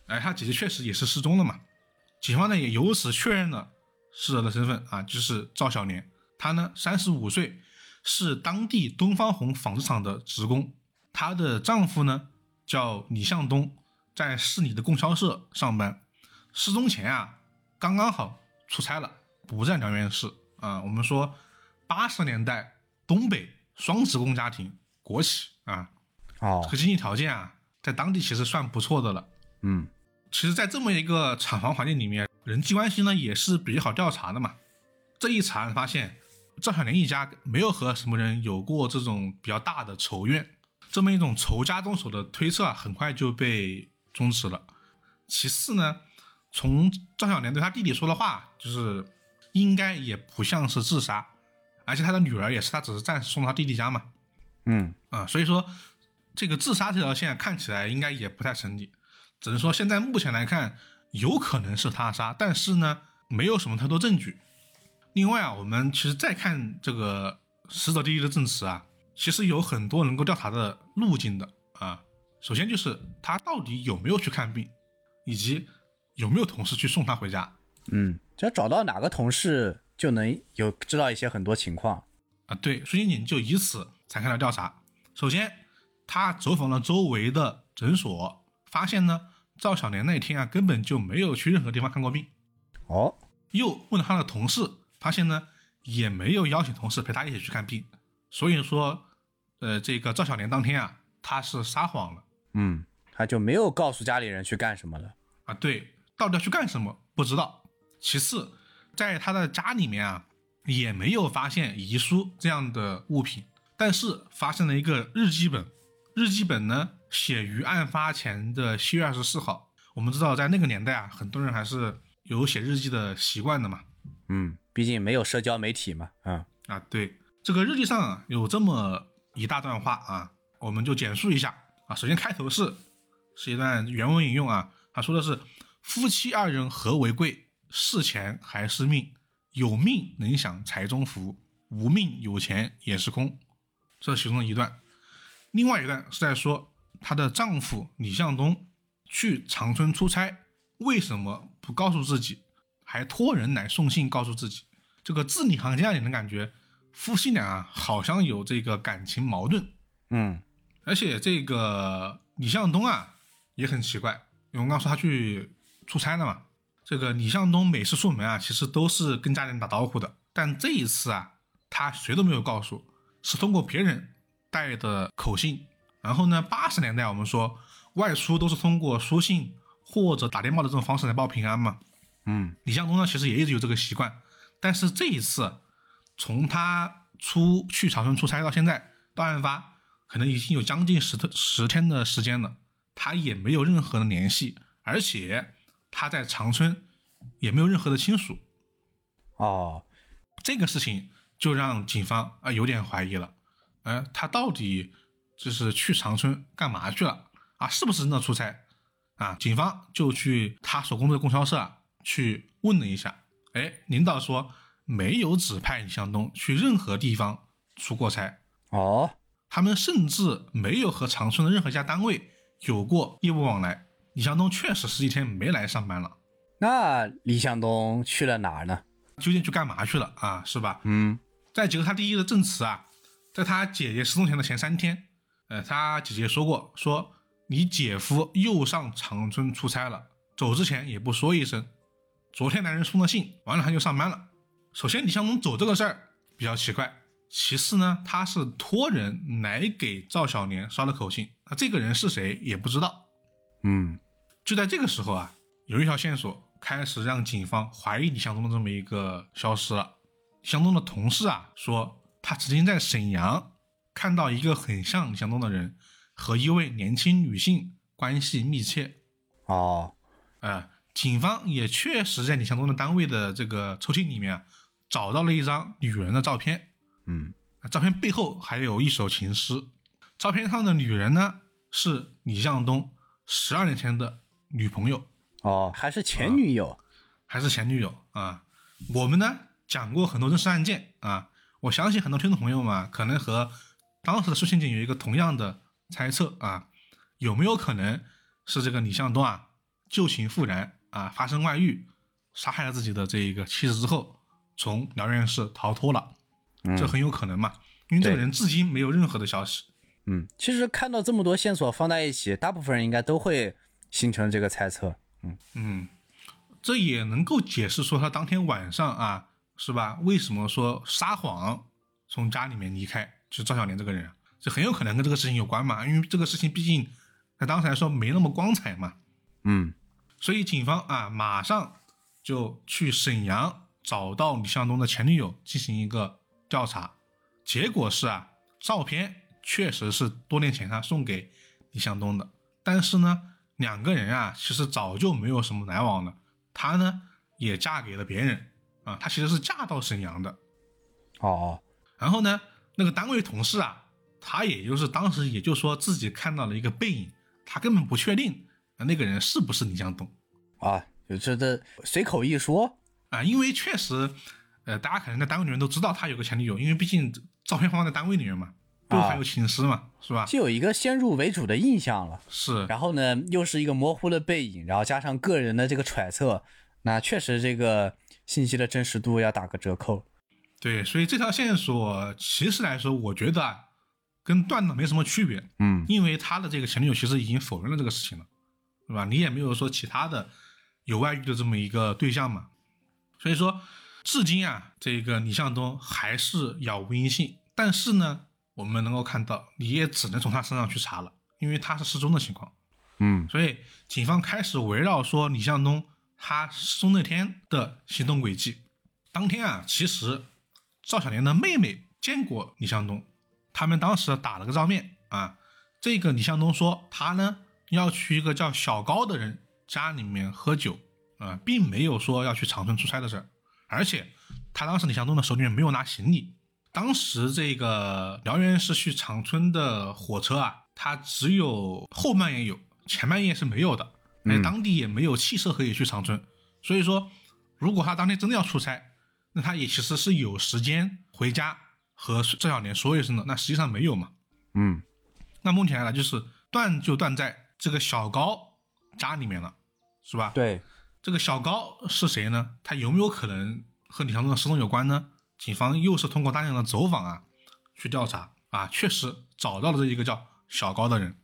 Speaker 1: 哎，他姐姐确实也是失踪了嘛。警方呢也由此确认了死者的身份啊，就是赵小年。她呢三十五岁，是当地东方红纺织厂的职工。她的丈夫呢叫李向东，在市里的供销社上班。失踪前啊，刚刚好出差了，不在辽源市啊。我们说八十年代东北双职工家庭，国企啊，
Speaker 2: 哦
Speaker 1: 这，个经济条件啊，在当地其实算不错的了。
Speaker 2: 嗯，
Speaker 1: 其实，在这么一个厂房环境里面，人际关系呢也是比较好调查的嘛。这一查发现，赵小莲一家没有和什么人有过这种比较大的仇怨，这么一种仇家动手的推测啊，很快就被终止了。其次呢，从赵小莲对他弟弟说的话，就是应该也不像是自杀，而且他的女儿也是他只是暂时送到他弟弟家嘛，
Speaker 2: 嗯，
Speaker 1: 啊，所以说这个自杀这条线看起来应该也不太成立，只能说现在目前来看有可能是他杀，但是呢没有什么太多证据。另外啊，我们其实再看这个死者弟弟的证词啊，其实有很多能够调查的路径的啊。首先就是他到底有没有去看病，以及有没有同事去送他回家
Speaker 2: 嗯，只要找到哪个同事，就能有知道一些很多情况。
Speaker 1: 啊。对，孙刑警就以此展开了调查。首先，他走访了周围的诊所，发现呢，赵小莲那天啊根本就没有去任何地方看过病。
Speaker 2: 哦，
Speaker 1: 又问了他的同事，发现呢也没有邀请同事陪他一起去看病。所以说，呃，这个赵小莲当天啊，他是撒谎了
Speaker 2: 嗯，他就没有告诉家里人去干什么了。
Speaker 1: 啊。对，到底要去干什么不知道。其次，在他的家里面啊，也没有发现遗书这样的物品，但是发现了一个日记本。日记本呢，写于案发前的七月二十四号。我们知道，在那个年代啊，很多人还是有写日记的习惯的嘛。
Speaker 2: 嗯，毕竟没有社交媒体嘛。嗯，
Speaker 1: 啊，对，这个日记上有这么一大段话啊，我们就简述一下啊。首先开头是是一段原文引用啊，他说的是夫妻二人和为贵，是钱还是命？有命能享财中福，无命有钱也是空。这是其中一段。另外一段是在说她的丈夫李向东去长春出差，为什么不告诉自己，还托人来送信告诉自己？这个字里行间啊，你能感觉夫妻俩啊好像有这个感情矛盾，
Speaker 2: 嗯，
Speaker 1: 而且这个李向东啊也很奇怪，因为我刚说他去出差了嘛，这个李向东每次出门啊，其实都是跟家人打招呼的，但这一次啊，他谁都没有告诉，是通过别人带的口信。然后呢，八十年代我们说外出都是通过书信或者打电报的这种方式来报平安嘛，
Speaker 2: 嗯，
Speaker 1: 李向东呢，其实也一直有这个习惯，但是这一次，从他出去长春出差到现在到案发，可能已经有将近十十天的时间了，他也没有任何的联系，而且他在长春也没有任何的亲属，
Speaker 2: 哦，
Speaker 1: 这个事情就让警方啊、有点怀疑了，呃，他到底就是去长春干嘛去了啊？是不是真的出差啊？警方就去他所工作的供销社啊去问了一下，哎，领导说没有指派李向东去任何地方出过差，
Speaker 2: 哦，
Speaker 1: 他们甚至没有和长春的任何一家单位有过业务往来。李向东确实十几天没来上班了，
Speaker 2: 那李向东去了哪儿呢？
Speaker 1: 究竟去干嘛去了啊？是吧？
Speaker 2: 嗯，
Speaker 1: 再结合他第一的证词啊，在他姐姐失踪前的前三天，呃，他姐姐说过，说你姐夫又上长春出差了，走之前也不说一声。昨天男人送的信，完了他就上班了。首先，李向东走这个事儿比较奇怪，其次呢，他是托人来给赵小年捎了口信，那这个人是谁也不知道。
Speaker 2: 嗯，
Speaker 1: 就在这个时候啊，有一条线索开始让警方怀疑李向东的这么一个消失了。李向东的同事啊说，他曾经在沈阳看到一个很像李向东的人和一位年轻女性关系密切。
Speaker 2: 哦，
Speaker 1: 呃，警方也确实在李向东的单位的这个抽屉里面啊找到了一张女人的照片，
Speaker 2: 嗯
Speaker 1: 照片背后还有一首情诗。照片上的女人呢，是李向东十二年前的女朋友，
Speaker 2: 哦，还是前女友。
Speaker 1: 还是前女友啊？我们呢讲过很多真实案件啊，我相信很多听众朋友嘛可能和当时的苏刑警有一个同样的猜测啊，有没有可能是这个李向东啊旧情复燃啊，发生外遇，杀害了自己的这一个妻子之后，从辽源市逃脱了？这很有可能嘛，因为这个人至今没有任何的消息。
Speaker 2: 嗯，其实看到这么多线索放在一起，大部分人应该都会形成这个猜测。
Speaker 1: 嗯嗯，这也能够解释说他当天晚上啊，是吧？为什么说撒谎从家里面离开，就是赵小莲这个人啊，这很有可能跟这个事情有关嘛，因为这个事情毕竟在当时来说没那么光彩嘛，
Speaker 2: 嗯
Speaker 1: 所以警方啊马上就去沈阳找到李向东的前女友进行一个调查，结果是啊，照片确实是多年前他送给李向东的，但是呢，两个人啊其实早就没有什么来往了，她呢也嫁给了别人。啊，她其实是嫁到沈阳的，
Speaker 2: 哦，
Speaker 1: 然后呢，那个单位同事啊，他也就是当时也就说自己看到了一个背影，他根本不确定那个人是不是李向东。
Speaker 2: 啊，就这这随口一说。
Speaker 1: 啊，因为确实，呃，大家可能在单位里面都知道他有个前女友，因为毕竟照片放在单位里面嘛，都
Speaker 2: 啊
Speaker 1: 还有情诗嘛，是吧？
Speaker 2: 就有一个先入为主的印象了。
Speaker 1: 是，
Speaker 2: 然后呢，又是一个模糊的背影，然后加上个人的这个揣测，那确实这个信息的真实度要打个折扣。
Speaker 1: 对，所以这条线索其实来说，我觉得啊，跟断的没什么区别，
Speaker 2: 嗯
Speaker 1: 因为他的这个前女友其实已经否认了这个事情了，是吧？你也没有说其他的有外遇的这么一个对象嘛，所以说，至今啊，这个李向东还是杳无音信。但是呢，我们能够看到，你也只能从他身上去查了，因为他是失踪的情况。
Speaker 2: 嗯
Speaker 1: 所以警方开始围绕说李向东他失踪那天的行动轨迹。当天啊，其实赵小莲的妹妹见过李向东，他们当时打了个照面啊。这个李向东说他呢要去一个叫小高的人家里面喝酒啊，并没有说要去长春出差的事儿，而且他当时李向东的手里面没有拿行李。当时这个辽源市去长春的火车啊，它只有后半夜有，前半夜是没有的，哎当地也没有汽车可以去长春，所以说，如果他当天真的要出差，那他也其实是有时间回家和郑小莲说一声的，那实际上没有嘛。
Speaker 2: 嗯
Speaker 1: 那目前来了，就是断就断在这个小高家里面了，是吧？
Speaker 2: 对，
Speaker 1: 这个小高是谁呢？他有没有可能和李强东的失踪有关呢？警方又是通过大量的走访啊，去调查啊，确实找到了这一个叫小高的人。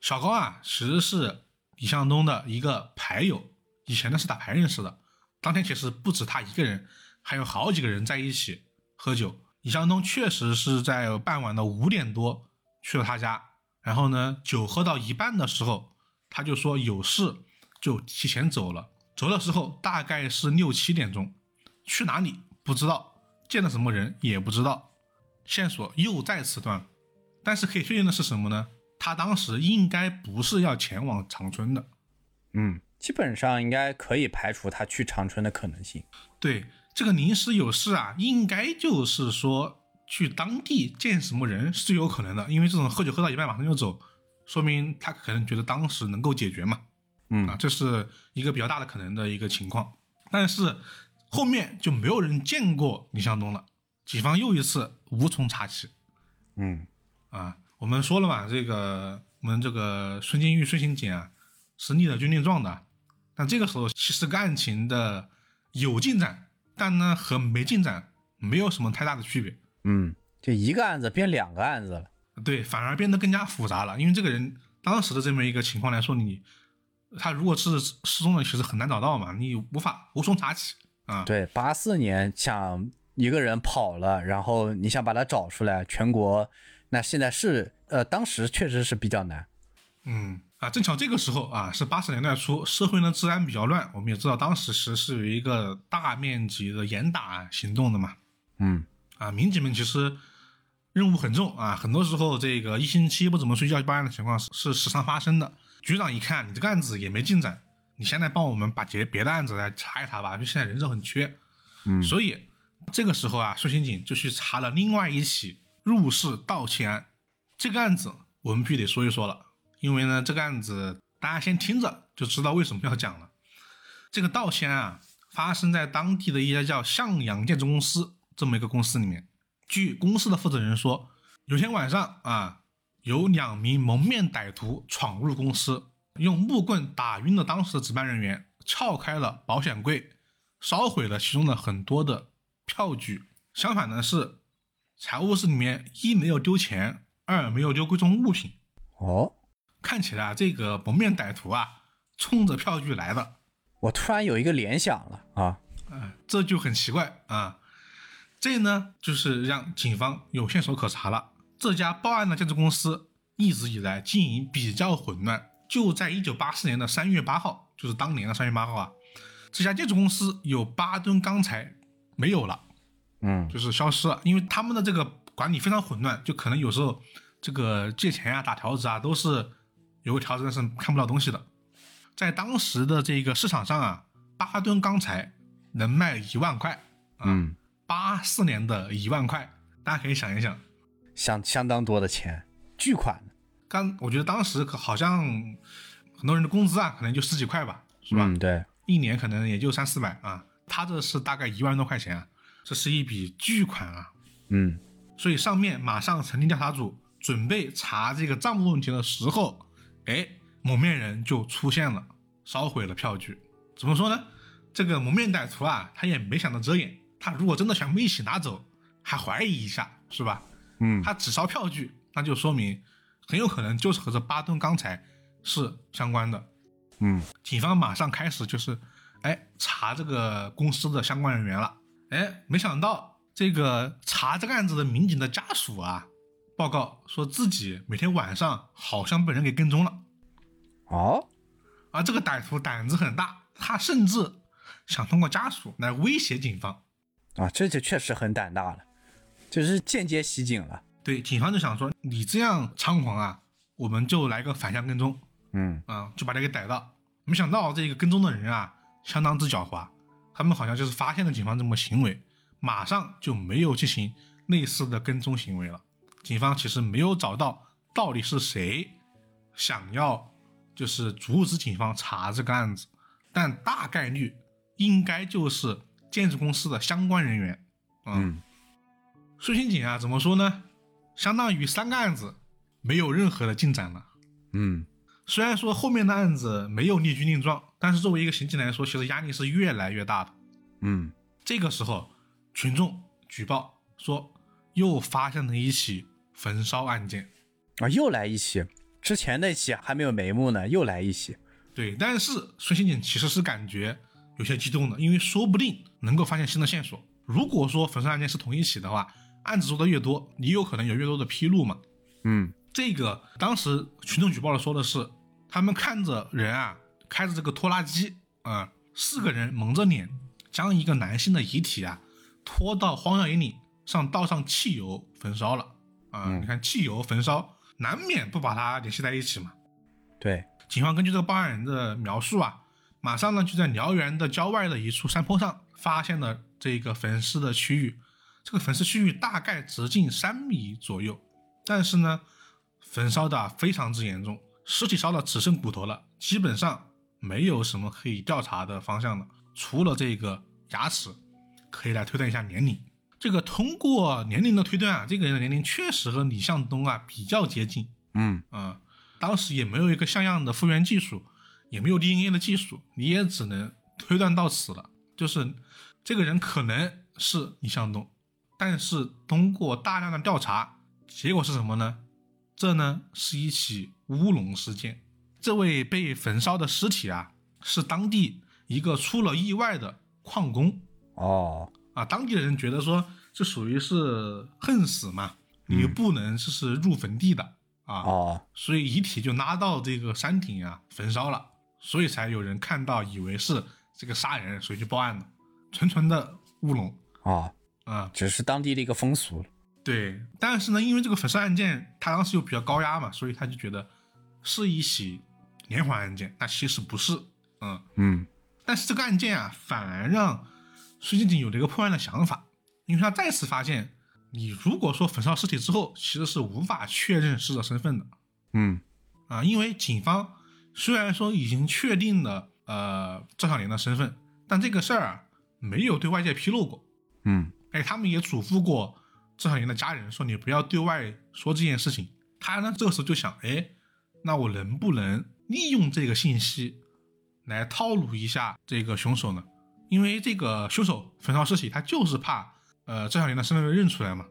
Speaker 1: 小高啊，其实是李向东的一个牌友，以前呢是打牌认识的。当天其实不止他一个人，还有好几个人在一起喝酒。李向东确实是在傍晚的五点多去了他家，然后呢，酒喝到一半的时候，他就说有事，就提前走了。走的时候大概是六七点钟，去哪里不知道，见了什么人也不知道，线索又再次断了。但是可以确定的是什么呢？他当时应该不是要前往长春的。
Speaker 2: 嗯，基本上应该可以排除他去长春的可能性。
Speaker 1: 对，这个临时有事啊，应该就是说去当地见什么人是有可能的，因为这种喝酒喝到一半马上就走，说明他可能觉得当时能够解决嘛。
Speaker 2: 嗯
Speaker 1: 啊，这是一个比较大的可能的一个情况。但是后面就没有人见过李向东了，警方又一次无从查起。
Speaker 2: 嗯
Speaker 1: 啊，我们说了嘛，这个我们这个孙金玉孙刑警啊是立了军令状的，但这个时候其实个案情的有进展，但呢和没进展没有什么太大的区别，
Speaker 2: 嗯，就一个案子变两个案子了。
Speaker 1: 对，反而变得更加复杂了，因为这个人当时的这么一个情况来说，你他如果是失踪了，其实很难找到嘛，你无法无从查起啊。
Speaker 2: 对，八四年想一个人跑了，然后你想把他找出来，全国那现在是呃，当时确实是比较难。
Speaker 1: 嗯啊，正巧这个时候啊，是八十年代初，社会呢治安比较乱。我们也知道，当时其实是有一个大面积的严打行动的嘛。
Speaker 2: 嗯
Speaker 1: 啊，民警们其实任务很重啊，很多时候这个一星期不怎么睡觉报案的情况是是时常发生的。局长一看你这个案子也没进展，你现在帮我们把别别的案子来查一查吧，就现在人手很缺。
Speaker 2: 嗯
Speaker 1: 所以这个时候啊，孙刑警就去查了另外一起入室盗窃案。这个案子我们必须得说一说了，因为呢，这个案子大家先听着就知道为什么要讲了。这个盗窃案啊，发生在当地的一家叫向阳建筑公司这么一个公司里面。据公司的负责人说，有天晚上啊，有两名蒙面歹徒闯入公司，用木棍打晕了当时的值班人员，撬开了保险柜，烧毁了其中的很多的票据。相反的是，财务室里面一没有丢钱，二没有丢贵重物品。
Speaker 2: 哦，
Speaker 1: 看起来啊，这个蒙面歹徒啊，冲着票据来的。
Speaker 2: 我突然有一个联想了啊，
Speaker 1: 嗯，这就很奇怪啊。这呢，就是让警方有线索可查了。这家报案的建筑公司一直以来经营比较混乱。就在一九八四年的三月八号，就是当年的三月八号啊，这家建筑公司有八吨钢材没有了，
Speaker 2: 嗯，
Speaker 1: 就是消失了。因为他们的这个管理非常混乱，就可能有时候这个借钱啊、打条子啊，都是有个条子但是看不到东西的。在当时的这个市场上啊，八吨钢材能卖一万块，
Speaker 2: 嗯，
Speaker 1: 八四年的一万块，大家可以想一想，
Speaker 2: 相相当多的钱，巨款。
Speaker 1: 刚我觉得当时可好像很多人的工资啊，可能就十几块吧，是吧？
Speaker 2: 嗯，对，
Speaker 1: 一年可能也就三四百啊，他这是大概一万多块钱啊，这是一笔巨款啊。
Speaker 2: 嗯，
Speaker 1: 所以上面马上成立调查组，准备查这个账目问题的时候，哎。蒙面人就出现了，烧毁了票据。怎么说呢？这个蒙面歹徒啊，他也没想到遮掩。他如果真的全部一起拿走，还怀疑一下，是吧？
Speaker 2: 嗯，
Speaker 1: 他只烧票据，那就说明很有可能就是和这八吨钢材是相关的。
Speaker 2: 嗯，
Speaker 1: 警方马上开始就是，哎，查这个公司的相关人员了。哎，没想到这个查这个案子的民警的家属啊，报告说自己每天晚上好像被人给跟踪了。
Speaker 2: 哦，
Speaker 1: 而这个歹徒胆子很大，他甚至想通过家属来威胁警方。
Speaker 2: 啊，这就确实很胆大了，就是间接袭警了。
Speaker 1: 对，警方就想说，你这样猖狂啊，我们就来个反向跟踪。
Speaker 2: 嗯，
Speaker 1: 啊，就把他给逮到。没想到这个跟踪的人啊，相当之狡猾，他们好像就是发现了警方这么行为，马上就没有进行类似的跟踪行为了。警方其实没有找到到底是谁想要。就是阻止警方查这个案子，但大概率应该就是建筑公司的相关人员。
Speaker 2: 嗯，
Speaker 1: 苏刑警啊，怎么说呢？相当于三个案子没有任何的进展了。
Speaker 2: 嗯，
Speaker 1: 虽然说后面的案子没有立军令状，但是作为一个刑警来说，其实压力是越来越大的。
Speaker 2: 嗯，
Speaker 1: 这个时候群众举报说又发现了一起焚烧案件
Speaker 2: 啊，又来一起。之前那起还没有眉目呢，又来一起。
Speaker 1: 对，但是孙刑警其实是感觉有些激动的，因为说不定能够发现新的线索。如果说焚烧案件是同一起的话，案子做的越多，你有可能有越多的披露嘛。
Speaker 2: 嗯，
Speaker 1: 这个当时群众举报的说的是，他们看着人啊，开着这个拖拉机啊，四个人蒙着脸，将一个男性的遗体啊拖到荒郊野岭上，倒上汽油焚烧了啊。你看汽油焚烧。难免不把它联系在一起嘛？
Speaker 2: 对，
Speaker 1: 警方根据这个报案人的描述啊，马上呢就在辽源的郊外的一处山坡上发现了这个焚尸的区域。这个焚尸区域大概直径三米左右，但是呢，焚烧的非常之严重，尸体烧的只剩骨头了，基本上没有什么可以调查的方向了，除了这个牙齿，可以来推断一下年龄。这个通过年龄的推断啊，这个人的年龄确实和李向东啊比较接近。
Speaker 2: 嗯
Speaker 1: 啊，当时也没有一个像样的复原技术，也没有 DNA 的技术，你也只能推断到此了。就是这个人可能是李向东，但是通过大量的调查，结果是什么呢？这呢是一起乌龙事件。这位被焚烧的尸体啊，是当地一个出了意外的矿工。
Speaker 2: 哦。
Speaker 1: 啊，当地的人觉得说这属于是恨死嘛，你不能就是入坟地的啊，
Speaker 2: 哦，
Speaker 1: 所以遗体就拉到这个山顶啊焚烧了，所以才有人看到以为是这个杀人，所以就报案了，纯纯的乌龙
Speaker 2: 啊
Speaker 1: 啊，
Speaker 2: 只是当地的一个风俗。
Speaker 1: 对，但是呢，因为这个焚烧案件他当时又比较高压嘛，所以他就觉得是一起连环案件，但其实不是，嗯
Speaker 2: 嗯，
Speaker 1: 但是这个案件啊，反而让。孙静静有了一个破案的想法，因为他再次发现，你如果说焚烧尸体之后，其实是无法确认死者身份的
Speaker 2: 嗯
Speaker 1: 啊，因为警方虽然说已经确定了呃赵小莲的身份，但这个事儿啊没有对外界披露过。
Speaker 2: 嗯
Speaker 1: 哎，他们也嘱咐过赵小莲的家人说，你不要对外说这件事情。他呢，这个时候就想，哎，那我能不能利用这个信息来套路一下这个凶手呢？因为这个凶手焚烧尸体，他就是怕呃赵小莲的身份被认出来嘛，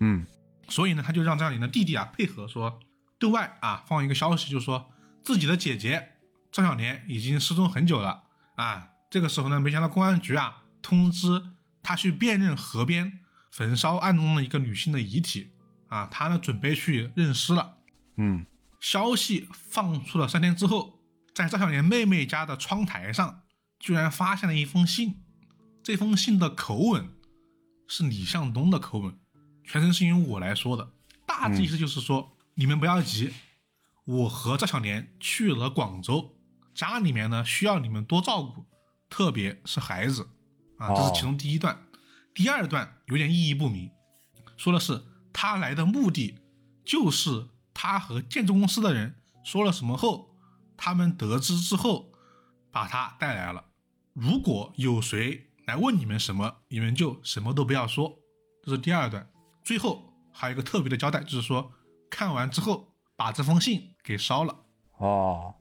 Speaker 2: 嗯
Speaker 1: 所以呢，他就让赵小莲的弟弟啊配合说，对外啊放一个消息，就说自己的姐姐赵小莲已经失踪很久了啊。这个时候呢，没想到公安局啊通知他去辨认河边焚烧案中的一个女性的遗体啊，他呢准备去认尸了。
Speaker 2: 嗯
Speaker 1: 消息放出了三天之后，在赵小莲妹妹家的窗台上，居然发现了一封信。这封信的口吻是李向东的口吻，全程是由我来说的。大致意思就是说，你们不要急，我和赵小莲去了广州，家里面呢需要你们多照顾，特别是孩子啊，这是其中第一段。第二段有点意义不明，说的是他来的目的就是他和建筑公司的人说了什么后，他们得知之后把他带来了。如果有谁来问你们什么，你们就什么都不要说。这是第二段。最后还有一个特别的交代，就是说看完之后把这封信给烧了。
Speaker 2: 哦，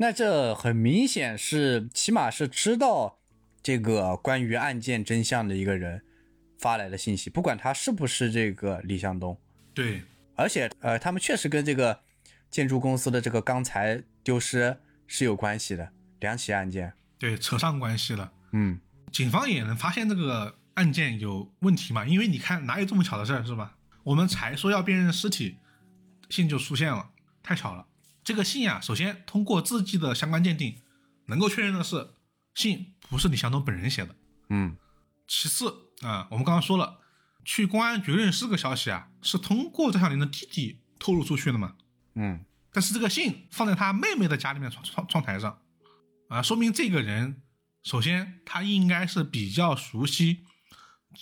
Speaker 2: 那这很明显是，起码是知道这个关于案件真相的一个人发来的信息，不管他是不是这个李向东。
Speaker 1: 对，
Speaker 2: 而且呃，他们确实跟这个建筑公司的这个钢材丢失是有关系的，两起案件。
Speaker 1: 对，扯上关系了。
Speaker 2: 嗯
Speaker 1: 警方也能发现这个案件有问题嘛？因为你看哪有这么巧的事儿是吧？我们才说要辨认尸体，信就出现了，太巧了。这个信啊，首先通过字迹的相关鉴定，能够确认的是信不是李向东本人写的。
Speaker 2: 嗯
Speaker 1: 其次啊，我们刚刚说了，去公安局认尸个消息啊，是通过张小玲的弟弟透露出去的嘛？
Speaker 2: 嗯
Speaker 1: 但是这个信放在他妹妹的家里面窗窗窗台上，啊，说明这个人首先他应该是比较熟悉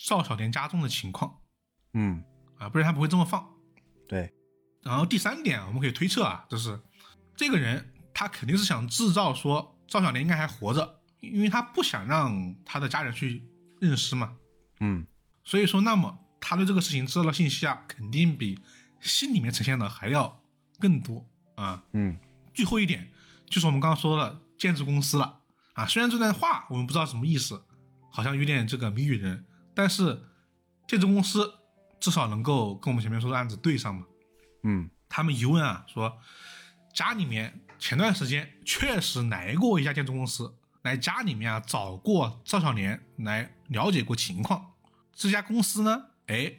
Speaker 1: 赵小莲家中的情况
Speaker 2: 嗯，
Speaker 1: 啊，不然他不会这么放。
Speaker 2: 对，
Speaker 1: 然后第三点，我们可以推测啊，就是这个人他肯定是想制造说赵小莲应该还活着，因为他不想让他的家人去认尸嘛。
Speaker 2: 嗯
Speaker 1: 所以说，那么他对这个事情知道的信息啊，肯定比信里面呈现的还要更多啊。
Speaker 2: 嗯
Speaker 1: 最后一点就是我们刚刚说的建筑公司了啊，虽然这段话我们不知道什么意思，好像有点这个谜语人，但是建筑公司至少能够跟我们前面说的案子对上嘛。
Speaker 2: 嗯
Speaker 1: 他们一问啊，说家里面前段时间确实来过一家建筑公司，来家里面啊找过赵小莲来了解过情况。这家公司呢，哎，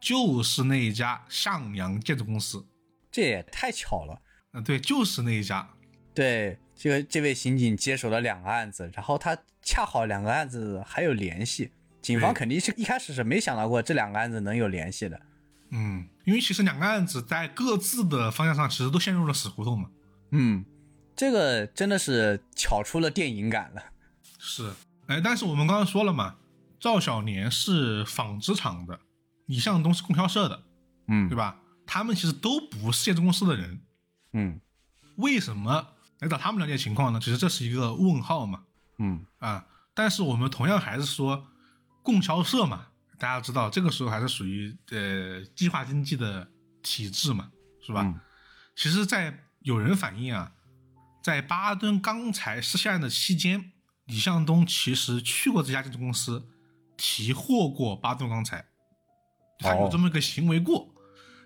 Speaker 1: 就是那一家向阳建筑公司。
Speaker 2: 这也太巧了。
Speaker 1: 嗯、对，就是那一家。
Speaker 2: 对，这个这位刑警接手了两个案子，然后他恰好两个案子还有联系，警方肯定是一开始是没想到过这两个案子能有联系的。
Speaker 1: 嗯，因为其实两个案子在各自的方向上其实都陷入了死胡同嘛。
Speaker 2: 嗯，这个真的是巧出了电影感了。
Speaker 1: 是，哎，但是我们刚刚说了嘛，赵小年是纺织厂的，李向东是供销社的，
Speaker 2: 嗯
Speaker 1: 对吧？他们其实都不是建筑公司的人，
Speaker 2: 嗯
Speaker 1: 为什么来找他们了解情况呢？其实这是一个问号嘛，
Speaker 2: 嗯
Speaker 1: 啊，但是我们同样还是说供销社嘛，大家知道这个时候还是属于呃计划经济的体制嘛，是吧？
Speaker 2: 嗯
Speaker 1: 其实，在有人反映啊，在巴顿钢材失陷案的期间，李向东其实去过这家建筑公司，提货过巴顿钢材，他有这么一个行为过。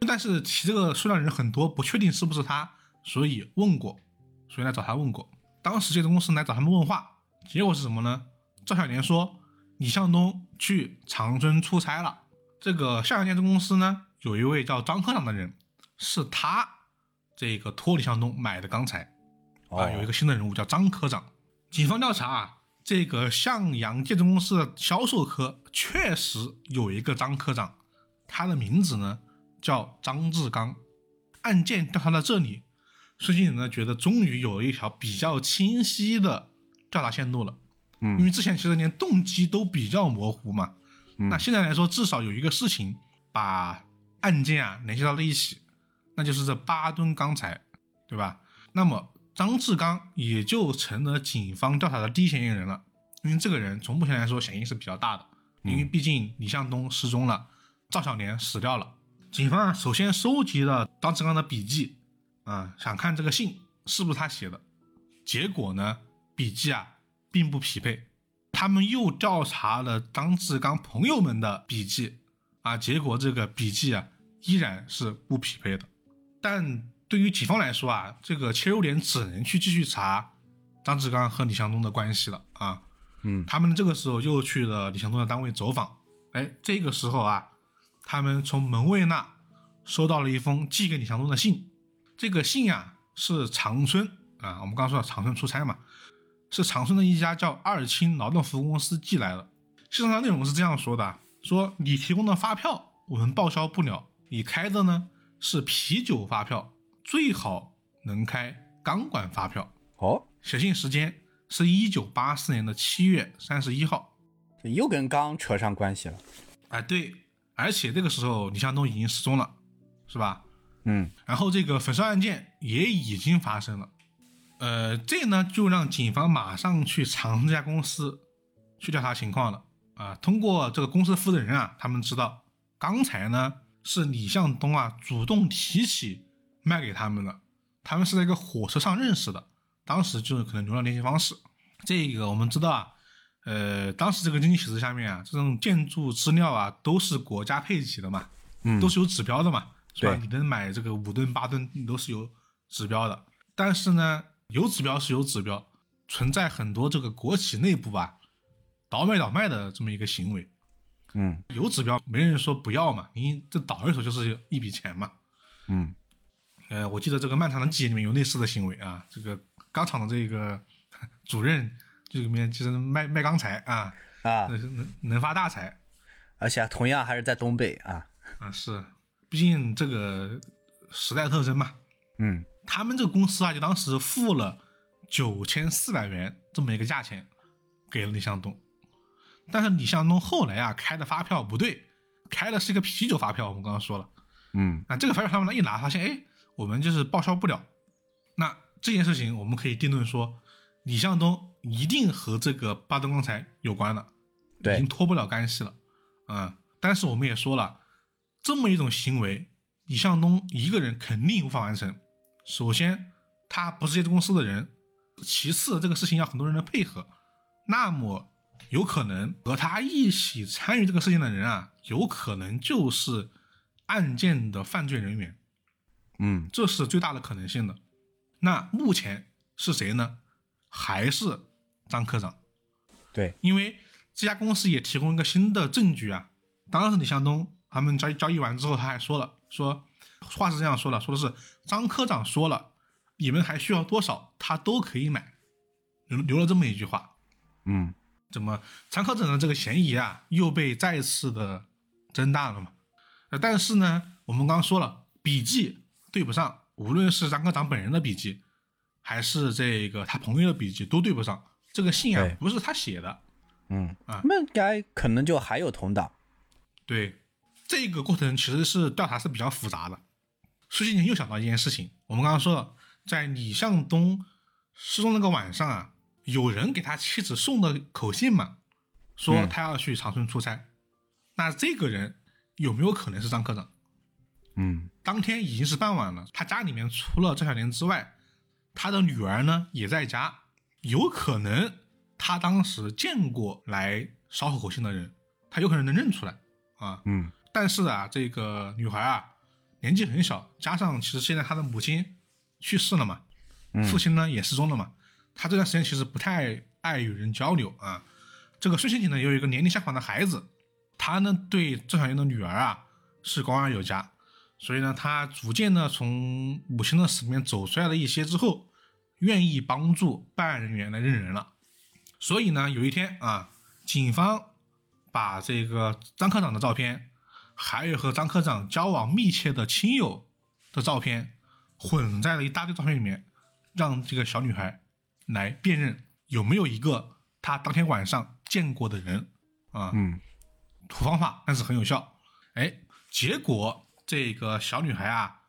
Speaker 1: 但是提这个数量人很多，不确定是不是他，所以问过，所以来找他问过。当时建筑公司来找他们问话，结果是什么呢？赵小莲说李向东去长春出差了。这个向阳建筑公司呢，有一位叫张科长的人，是他这个托李向东买的钢材啊，
Speaker 2: 哦
Speaker 1: 有一个新的人物叫张科长。警方调查啊，这个向阳建筑公司的销售科确实有一个张科长，他的名字呢叫张志刚。案件调查到这里，孙经理呢觉得终于有了一条比较清晰的调查线路了。
Speaker 2: 嗯
Speaker 1: 因为之前其实连动机都比较模糊嘛，那现在来说，至少有一个事情把案件啊联系到了一起，那就是这八吨钢材，对吧？那么张志刚也就成了警方调查的第一嫌疑人了，因为这个人从目前来说嫌疑是比较大的，因为毕竟李向东失踪了，赵小莲死掉了，警方啊首先收集了张志刚的笔记，啊，想看这个信是不是他写的，结果呢，笔记啊并不匹配。他们又调查了张志刚朋友们的笔记，啊，结果这个笔记啊依然是不匹配的。但对于警方来说啊，这个切入点只能去继续查张志刚和李向东的关系了啊。
Speaker 2: 嗯，
Speaker 1: 他们这个时候又去了李向东的单位走访，哎，这个时候啊，他们从门卫那收到了一封寄给李向东的信，这个信啊是长春啊，我们刚说了长春出差嘛。是长春的一家叫二清劳动服务公司寄来的。信上内容是这样说的：说你提供的发票我们报销不了，你开的呢是啤酒发票，最好能开钢管发票。
Speaker 2: 哦，
Speaker 1: 写信时间是一九八四年的七月三十一号。
Speaker 2: 这又跟钢扯上关系了。
Speaker 1: 哎，对，而且这个时候李向东已经失踪了，是吧？
Speaker 2: 嗯，
Speaker 1: 然后这个焚烧案件也已经发生了。呃，这呢就让警方马上去长春这家公司去调查情况了啊。通过这个公司负责人啊，他们知道刚才呢是李向东啊主动提起卖给他们的，他们是在一个火车上认识的，当时就是可能留了联系方式。这个我们知道啊，呃，当时这个经济体制下面啊，这种建筑资料啊都是国家配给的嘛，
Speaker 2: 嗯
Speaker 1: 都是有指标的嘛，是吧？你能买这个五吨八吨，你都是有指标的，但是呢。有指标是有指标，存在很多这个国企内部吧倒卖倒卖的这么一个行为。
Speaker 2: 嗯
Speaker 1: 有指标没人说不要嘛，你这倒一手就是一笔钱嘛。
Speaker 2: 嗯
Speaker 1: 呃，我记得这个《漫长的季节》里面有类似的行为啊，这个钢厂的这个 主任这里面就是卖卖钢材啊，
Speaker 2: 啊，
Speaker 1: 能能发大财
Speaker 2: 而且同样还是在东北啊。
Speaker 1: 啊，是，毕竟这个时代特征嘛。
Speaker 2: 嗯
Speaker 1: 他们这个公司啊，就当时付了九千四百元这么一个价钱给了李向东，但是李向东后来啊开的发票不对，开的是一个啤酒发票。我们刚刚说了，
Speaker 2: 嗯
Speaker 1: 啊，这个发票他们一拿，发现哎，我们就是报销不了。那这件事情我们可以定论说，李向东一定和这个巴登钢材有关了，已经脱不了干系了。嗯、但是我们也说了，这么一种行为，李向东一个人肯定无法完成。首先，他不是这家公司的人；其次，这个事情要很多人的配合。那么，有可能和他一起参与这个事情的人啊，有可能就是案件的犯罪人员，
Speaker 2: 嗯
Speaker 1: 这是最大的可能性的。那目前是谁呢？还是张科长？
Speaker 2: 对，
Speaker 1: 因为这家公司也提供一个新的证据啊。当时李向东他们交易交易完之后，他还说了，说话是这样说的，说的是张科长说了，你们还需要多少，他都可以买，留留了这么一句话。
Speaker 2: 嗯
Speaker 1: 怎么张科长的这个嫌疑啊，又被再次的增大了嘛？呃，但是呢，我们刚刚说了，笔记对不上，无论是张科长本人的笔记，还是这个他朋友的笔记，都对不上。这个信啊，不是他写的，
Speaker 2: 嗯
Speaker 1: 啊
Speaker 2: 那应该可能就还有同党。
Speaker 1: 对，这个过程其实是调查是比较复杂的。苏新年又想到一件事情，我们刚刚说了，在李向东失踪那个晚上啊，有人给他妻子送的口信嘛，说
Speaker 2: 嗯
Speaker 1: 他要去长春出差。那这个人有没有可能是张科长？
Speaker 2: 嗯
Speaker 1: 当天已经是傍晚了，他家里面除了张小莲之外，他的女儿呢也在家，有可能他当时见过来捎口信的人，他有可能能认出来啊。
Speaker 2: 嗯
Speaker 1: 但是啊，这个女孩啊年纪很小，加上其实现在他的母亲去世了嘛，父亲呢也失踪了嘛，他这段时间其实不太爱与人交流啊。这个孙兴景呢有一个年龄相仿的孩子，他呢对郑小燕的女儿啊是关爱有加，所以呢他逐渐呢从母亲的死里面走出来了一些之后，愿意帮助办案人员来认人了。所以呢有一天啊，警方把这个张科长的照片。还有和张科长交往密切的亲友的照片混在了一大堆照片里面，让这个小女孩来辨认有没有一个她当天晚上见过的人啊。
Speaker 2: 嗯
Speaker 1: 土方法，但是很有效。哎，结果这个小女孩啊，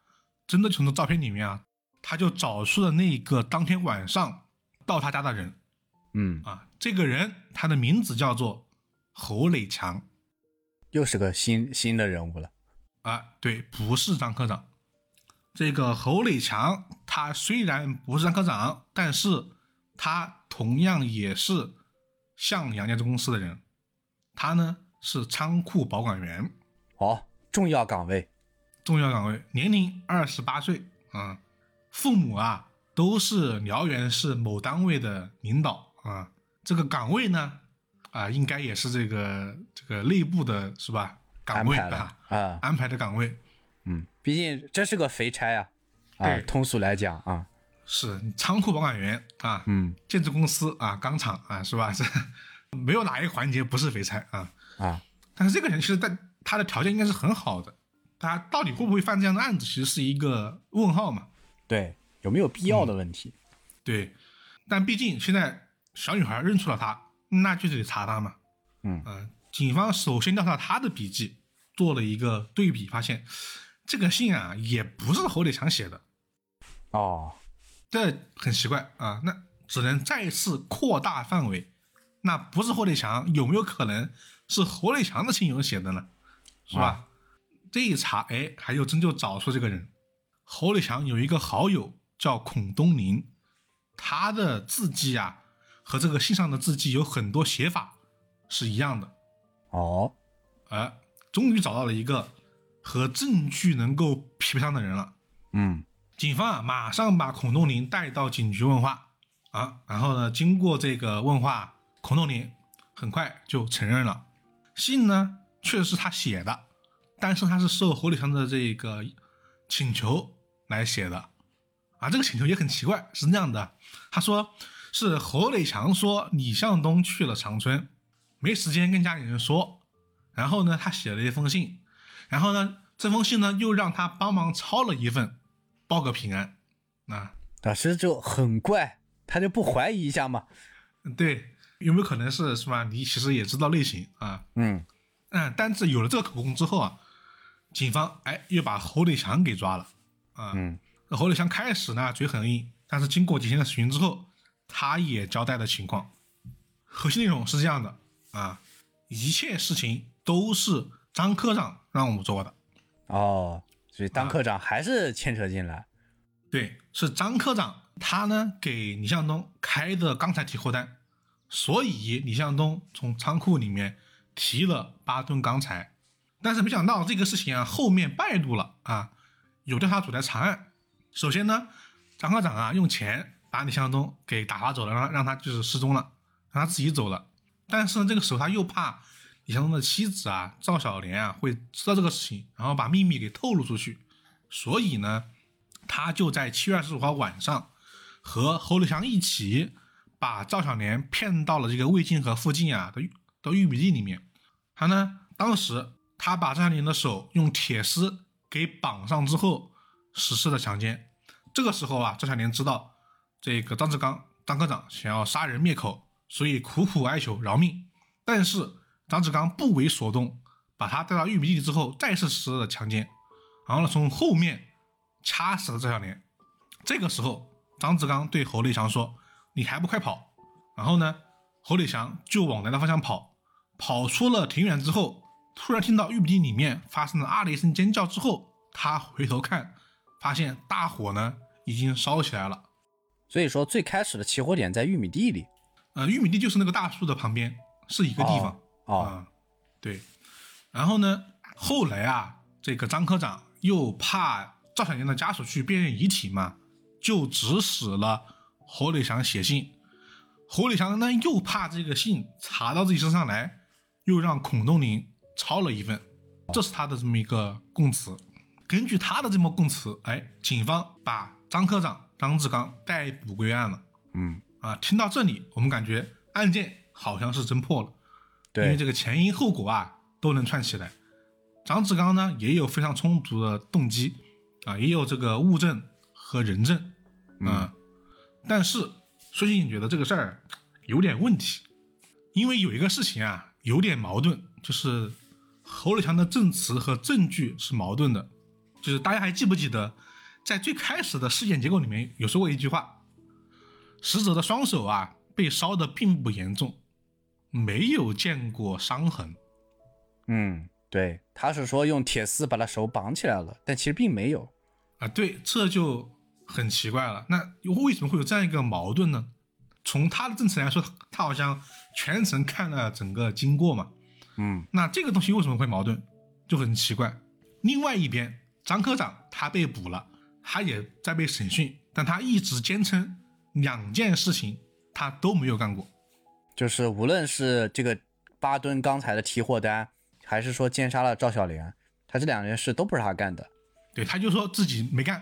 Speaker 1: 真的从这照片里面啊，她就找出了那个当天晚上到她家的人
Speaker 2: 嗯，
Speaker 1: 啊，这个人他的名字叫做侯磊强
Speaker 2: 又是个新新的人物了。
Speaker 1: 啊，对，不是张科长。这个侯磊强，他虽然不是张科长，但是他同样也是向阳建筑公司的人。他呢是仓库保管员，
Speaker 2: 哦，重要岗位。
Speaker 1: 重要岗位，年龄二十八岁啊，父母啊都是辽源市某单位的领导啊。这个岗位呢啊，应该也是这个这个内部的是吧？岗位啊，
Speaker 2: 啊，
Speaker 1: 安排的岗位
Speaker 2: 嗯，毕竟这是个肥差啊。啊
Speaker 1: 对，
Speaker 2: 通俗来讲啊，
Speaker 1: 是仓库保管员啊，
Speaker 2: 嗯
Speaker 1: 建筑公司啊，钢厂啊，是吧？这没有哪一个环节不是肥差啊。
Speaker 2: 啊，
Speaker 1: 但是这个人其实在他的条件应该是很好的，他到底会不会犯这样的案子，其实是一个问号嘛。
Speaker 2: 对，有没有必要的问题？
Speaker 1: 对，但毕竟现在小女孩认出了他，那就得查他嘛。
Speaker 2: 嗯
Speaker 1: 呃警方首先调查他的笔记，做了一个对比，发现这个信啊也不是侯磊强写的，
Speaker 2: 哦，
Speaker 1: 这很奇怪啊。那只能再次扩大范围，那不是侯磊强，有没有可能是侯磊强的亲友写的呢？是吧？这一查，哎，还就真就找出这个人。侯磊强有一个好友叫孔东林，他的字迹啊和这个信上的字迹有很多写法是一样的。
Speaker 2: 哦，
Speaker 1: 哎，终于找到了一个和证据能够匹配上的人了。
Speaker 2: 嗯。
Speaker 1: 警方啊，马上把孔洞林带到警局问话。啊，然后呢，经过这个问话，孔洞林很快就承认了，信呢确实是他写的，但是他是受侯磊强的这个请求来写的，啊，这个请求也很奇怪，是那样的，他说是侯磊强说李向东去了长春，没时间跟家里人说，然后呢，他写了一封信，然后呢，这封信呢又让他帮忙抄了一份。报个平安，啊，
Speaker 2: 当时就很怪，他就不怀疑一下吗？
Speaker 1: 对，有没有可能是是吧？你其实也知道类型啊，
Speaker 2: 嗯
Speaker 1: 嗯，但是有了这个口供之后啊，警方哎又把侯磊强给抓了啊。
Speaker 2: 嗯
Speaker 1: 侯磊强开始呢嘴很硬，但是经过几天的审讯之后，他也交代的情况，核心内容是这样的啊，一切事情都是张科长让我们做的，
Speaker 2: 哦，所以张科长还是牵扯进来。
Speaker 1: 对，是张科长他呢给李向东开的钢材提货单，所以李向东从仓库里面提了八吨钢材，但是没想到这个事情啊后面败露了啊，有调查组来查案。首先呢，张科长啊用钱把李向东给打发走了，让让他就是失踪了，让他自己走了。但是呢，这个时候他又怕李向东的妻子啊赵小莲啊会知道这个事情，然后把秘密给透露出去，所以呢。他就在七月二十五号晚上和侯磊强一起把赵小莲骗到了这个魏晋河附近啊的的玉米地里面。他呢，当时他把赵小莲的手用铁丝给绑上之后实施了强奸。这个时候啊，赵小莲知道这个张志刚张科长想要杀人灭口，所以苦苦哀求饶命。但是张志刚不为所动，把他带到玉米地里之后再次实施了强奸，然后呢从后面。掐死了赵小莲。这个时候，张志刚对侯磊强说：“你还不快跑！”然后呢，侯磊强就往南的方向跑。跑出了挺远之后，突然听到玉米地里面发生了啊的一声尖叫之后，他回头看，发现大火呢已经烧起来了。
Speaker 2: 所以说，最开始的起火点在玉米地里。
Speaker 1: 呃，玉米地就是那个大树的旁边，是一个地方。
Speaker 2: 哦，
Speaker 1: 啊、对。然后呢，后来啊，这个张科长又怕。赵小莲的家属去辨认遗体嘛，就指使了侯磊祥写信。侯磊祥呢又怕这个信查到自己身上来，又让孔东林抄了一份，这是他的这么一个供词。根据他的这么供词，哎，警方把张科长张志刚逮捕归案了。
Speaker 2: 嗯，
Speaker 1: 啊，听到这里，我们感觉案件好像是侦破了，对因为，这个前因后果啊都能串起来。张志刚呢也有非常充足的动机。啊，也有这个物证和人证，啊，
Speaker 2: 嗯、
Speaker 1: 但是孙兴觉得这个事儿有点问题，因为有一个事情啊有点矛盾，就是侯磊强的证词和证据是矛盾的。就是大家还记不记得，在最开始的事件结构里面有说过一句话：死者的双手啊被烧的并不严重，没有见过伤痕。
Speaker 2: 嗯，对，他是说用铁丝把他手绑起来了，但其实并没有。
Speaker 1: 啊，对，这就很奇怪了。那为什么会有这样一个矛盾呢？从他的证词来说，他好像全程看了整个经过嘛。
Speaker 2: 嗯，
Speaker 1: 那这个东西为什么会矛盾，就很奇怪。另外一边，张科长他被捕了，他也在被审讯，但他一直坚称两件事情他都没有干过。
Speaker 2: 就是无论是这个八吨钢材的提货单，还是说奸杀了赵小莲，他这两件事都不是他干的。
Speaker 1: 对，他就说自己没干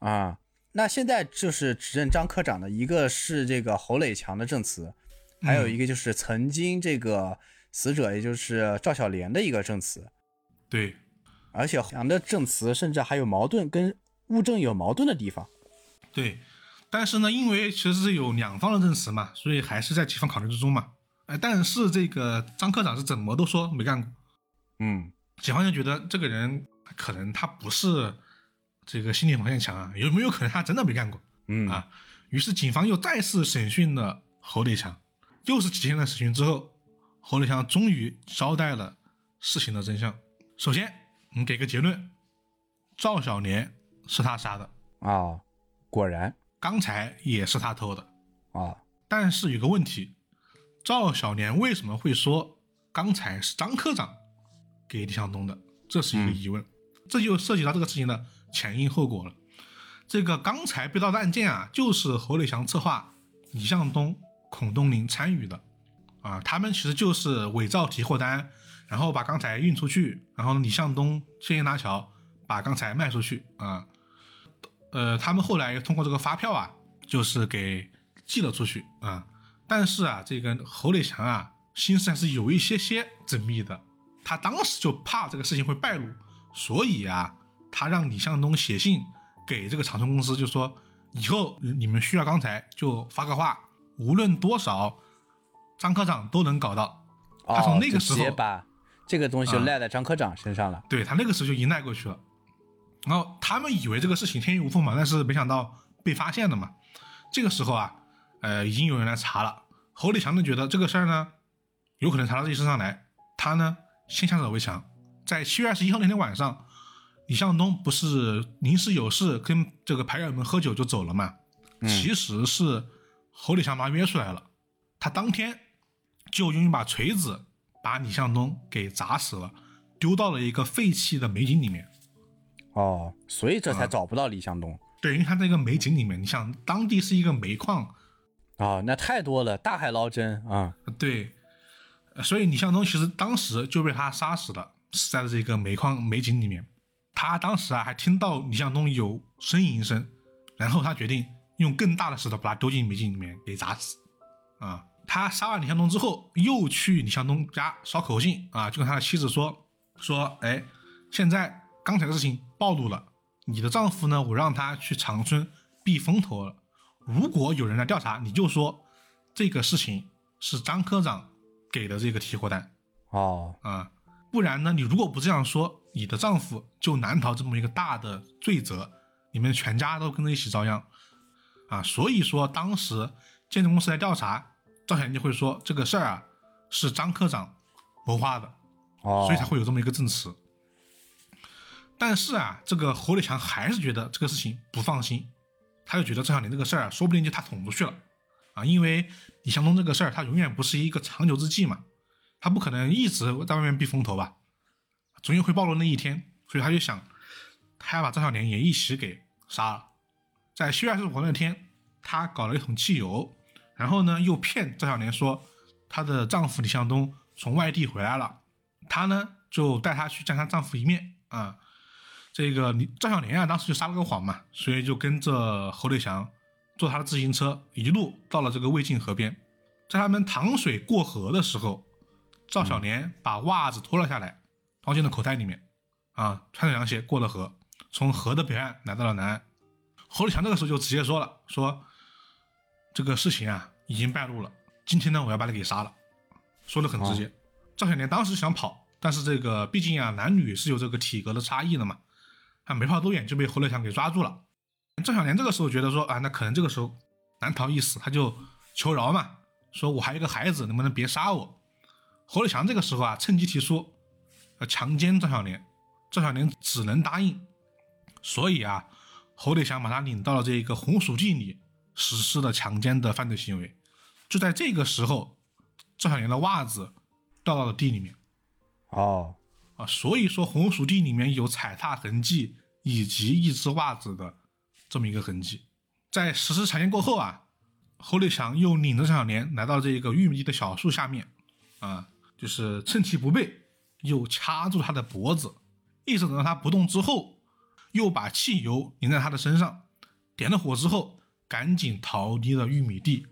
Speaker 2: 啊。那现在就是指认张科长的一个是这个侯磊强的证词，还有一个就是曾经这个死者，也就是赵小莲的一个证词。
Speaker 1: 对，
Speaker 2: 而且强的证词甚至还有矛盾，跟物证有矛盾的地方。
Speaker 1: 对，但是呢，因为其实是有两方的证词嘛，所以还是在警方考虑之中嘛。哎，但是这个张科长是怎么都说没干过。
Speaker 2: 嗯，
Speaker 1: 警方就觉得这个人。可能他不是这个心理防线强啊，有没有可能他真的没干过？
Speaker 2: 嗯
Speaker 1: 啊，于是警方又再次审讯了侯立强，又是几天的审讯之后，侯立强终于交代了事情的真相。首先，我们给个结论：赵小年是他杀的
Speaker 2: 啊，果然，
Speaker 1: 钢材也是他偷的
Speaker 2: 啊。
Speaker 1: 但是有个问题，赵小年为什么会说刚才是张科长给李向东的？这是一个疑问。这就涉及到这个事情的前因后果了。这个钢材被盗的案件啊，就是侯磊强策划，李向东、孔东林参与的啊。他们其实就是伪造提货单，然后把钢材运出去，然后李向东牵线搭桥把钢材卖出去啊。呃，他们后来通过这个发票啊，就是给寄了出去啊。但是啊，这个侯磊强啊，心思还是有一些些缜密的。他当时就怕这个事情会败露。所以啊，他让李向东写信给这个长春公司，就说以后你们需要钢材就发个话，无论多少，张科长都能搞到。他从那个时候
Speaker 2: 把这个东西就赖在张科长身上了。
Speaker 1: 对他那个时候就依赖过去了。然后他们以为这个事情天衣无缝嘛，但是没想到被发现了嘛。这个时候啊，呃，已经有人来查了。侯立强呢觉得这个事儿呢，有可能查到自己身上来，他呢先下手为强。在七月二十一号那天晚上，李向东不是临时有事跟这个牌友们喝酒就走了嘛？其实是侯立强把他约出来了，他当天就用一把锤子把李向东给砸死了，丢到了一个废弃的煤井里面。
Speaker 2: 哦，所以这才找不到李向东。
Speaker 1: 对，因为他在一个煤井里面，你想当地是一个煤矿
Speaker 2: 啊，那太多了，大海捞针啊。
Speaker 1: 对，所以李向东其实当时就被他杀死了。是在这个煤矿煤井里面，他当时啊还听到李向东有呻吟声，然后他决定用更大的石头把他丢进煤井里面给砸死。啊，他杀完李向东之后，又去李向东家捎口信啊，就跟他的妻子说说，哎，现在刚才的事情暴露了，你的丈夫呢，我让他去长春避风头了。如果有人来调查，你就说这个事情是张科长给的这个提货单。
Speaker 2: 哦，
Speaker 1: 啊。不然呢？你如果不这样说，你的丈夫就难逃这么一个大的罪责，你们全家都跟着一起遭殃啊！所以说，当时建筑公司来调查，赵小年就会说这个事儿啊是张科长谋划的，
Speaker 2: 哦，
Speaker 1: 所以才会有这么一个证词。但是啊，这个侯立强还是觉得这个事情不放心，他就觉得张小年这个事儿，说不定就他捅出去了啊，因为李向东这个事儿，他永远不是一个长久之计嘛。他不可能一直在外面避风头吧，总有会暴露那一天，所以他就想，他要把张小年也一起给杀了。在七月二十五那天，他搞了一桶汽油，然后呢又骗张小年说，她的丈夫李向东从外地回来了，他呢就带她去见她丈夫一面啊。这个你赵小年啊，当时就撒了个谎嘛，所以就跟着侯德祥坐他的自行车，一路到了这个魏晋河边，在他们淌水过河的时候。赵小年把袜子脱了下来，装进了口袋里面，啊，穿着凉鞋过了河，从河的北岸来到了南岸。侯德强这个时候就直接说了，说这个事情啊已经败露了，今天呢我要把你给杀了，说的很直接。赵小年当时想跑，但是这个毕竟啊，男女是有这个体格的差异的嘛，啊，没跑多远就被侯磊强给抓住了。赵小莲这个时候觉得说啊，那可能这个时候难逃一死，他就求饶嘛，说我还有一个孩子，能不能别杀我？侯磊强这个时候啊，趁机提出要强奸赵小莲，赵小莲只能答应。所以啊，侯磊强把他领到了这个红薯地里，实施了强奸的犯罪行为。就在这个时候，赵小莲的袜子掉到了地里面。
Speaker 2: 哦，
Speaker 1: 啊，所以说红薯地里面有踩踏痕迹以及一只袜子的这么一个痕迹。在实施强奸过后啊，侯立强又领着张小莲来到这个玉米地的小树下面，啊，就是趁其不备，又掐住他的脖子，一直等到他不动之后，又把汽油淋在他的身上，点了火之后，赶紧逃离了玉米地。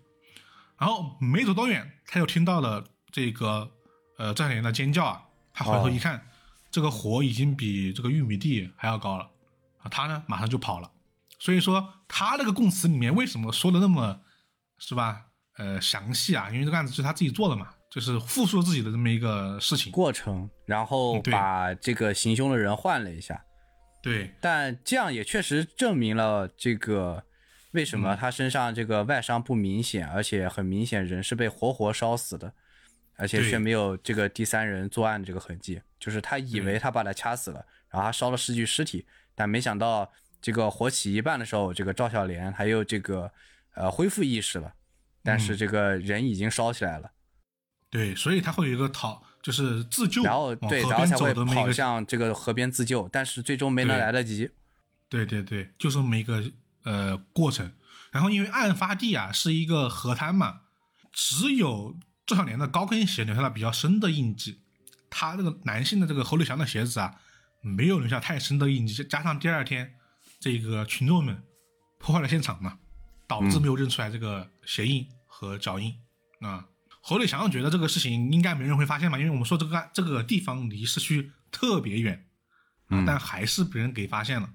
Speaker 1: 然后没走多远，他又听到了这个呃张小莲的尖叫啊。他回头一看，这个火已经比这个玉米地还要高了，啊，他呢马上就跑了。所以说他那个供词里面为什么说的那么是吧？呃，详细啊，因为这个案子是他自己做的嘛，就是复述自己的这么一个事情
Speaker 2: 过程，然后把这个行凶的人换了一下。
Speaker 1: 对，
Speaker 2: 但这样也确实证明了这个为什么他身上这个外伤不明显，而且很明显人是被活活烧死的。而且却没有这个第三人作案的这个痕迹，就是他以为他把他掐死了，然后他烧了四具尸体，但没想到这个火起一半的时候，这个赵小莲还有这个呃恢复意识了，但是这个人已经烧起来了。
Speaker 1: 对，所以他会有一个逃，就是自救，
Speaker 2: 然后对，然后才会跑向这个河边自救，但是最终没能来得及。
Speaker 1: 对对对，就这么一个呃过程。然后因为案发地啊是一个河滩嘛，只有。郑小年的高跟鞋留下了比较深的印记，他这个男性的这个侯立祥的鞋子啊，没有留下太深的印记，加上第二天这个群众们破坏了现场嘛，导致没有认出来这个鞋印和脚印啊。侯磊祥觉得这个事情应该没人会发现吧，因为我们说这个这个地方离市区特别远，啊但还是被人给发现了。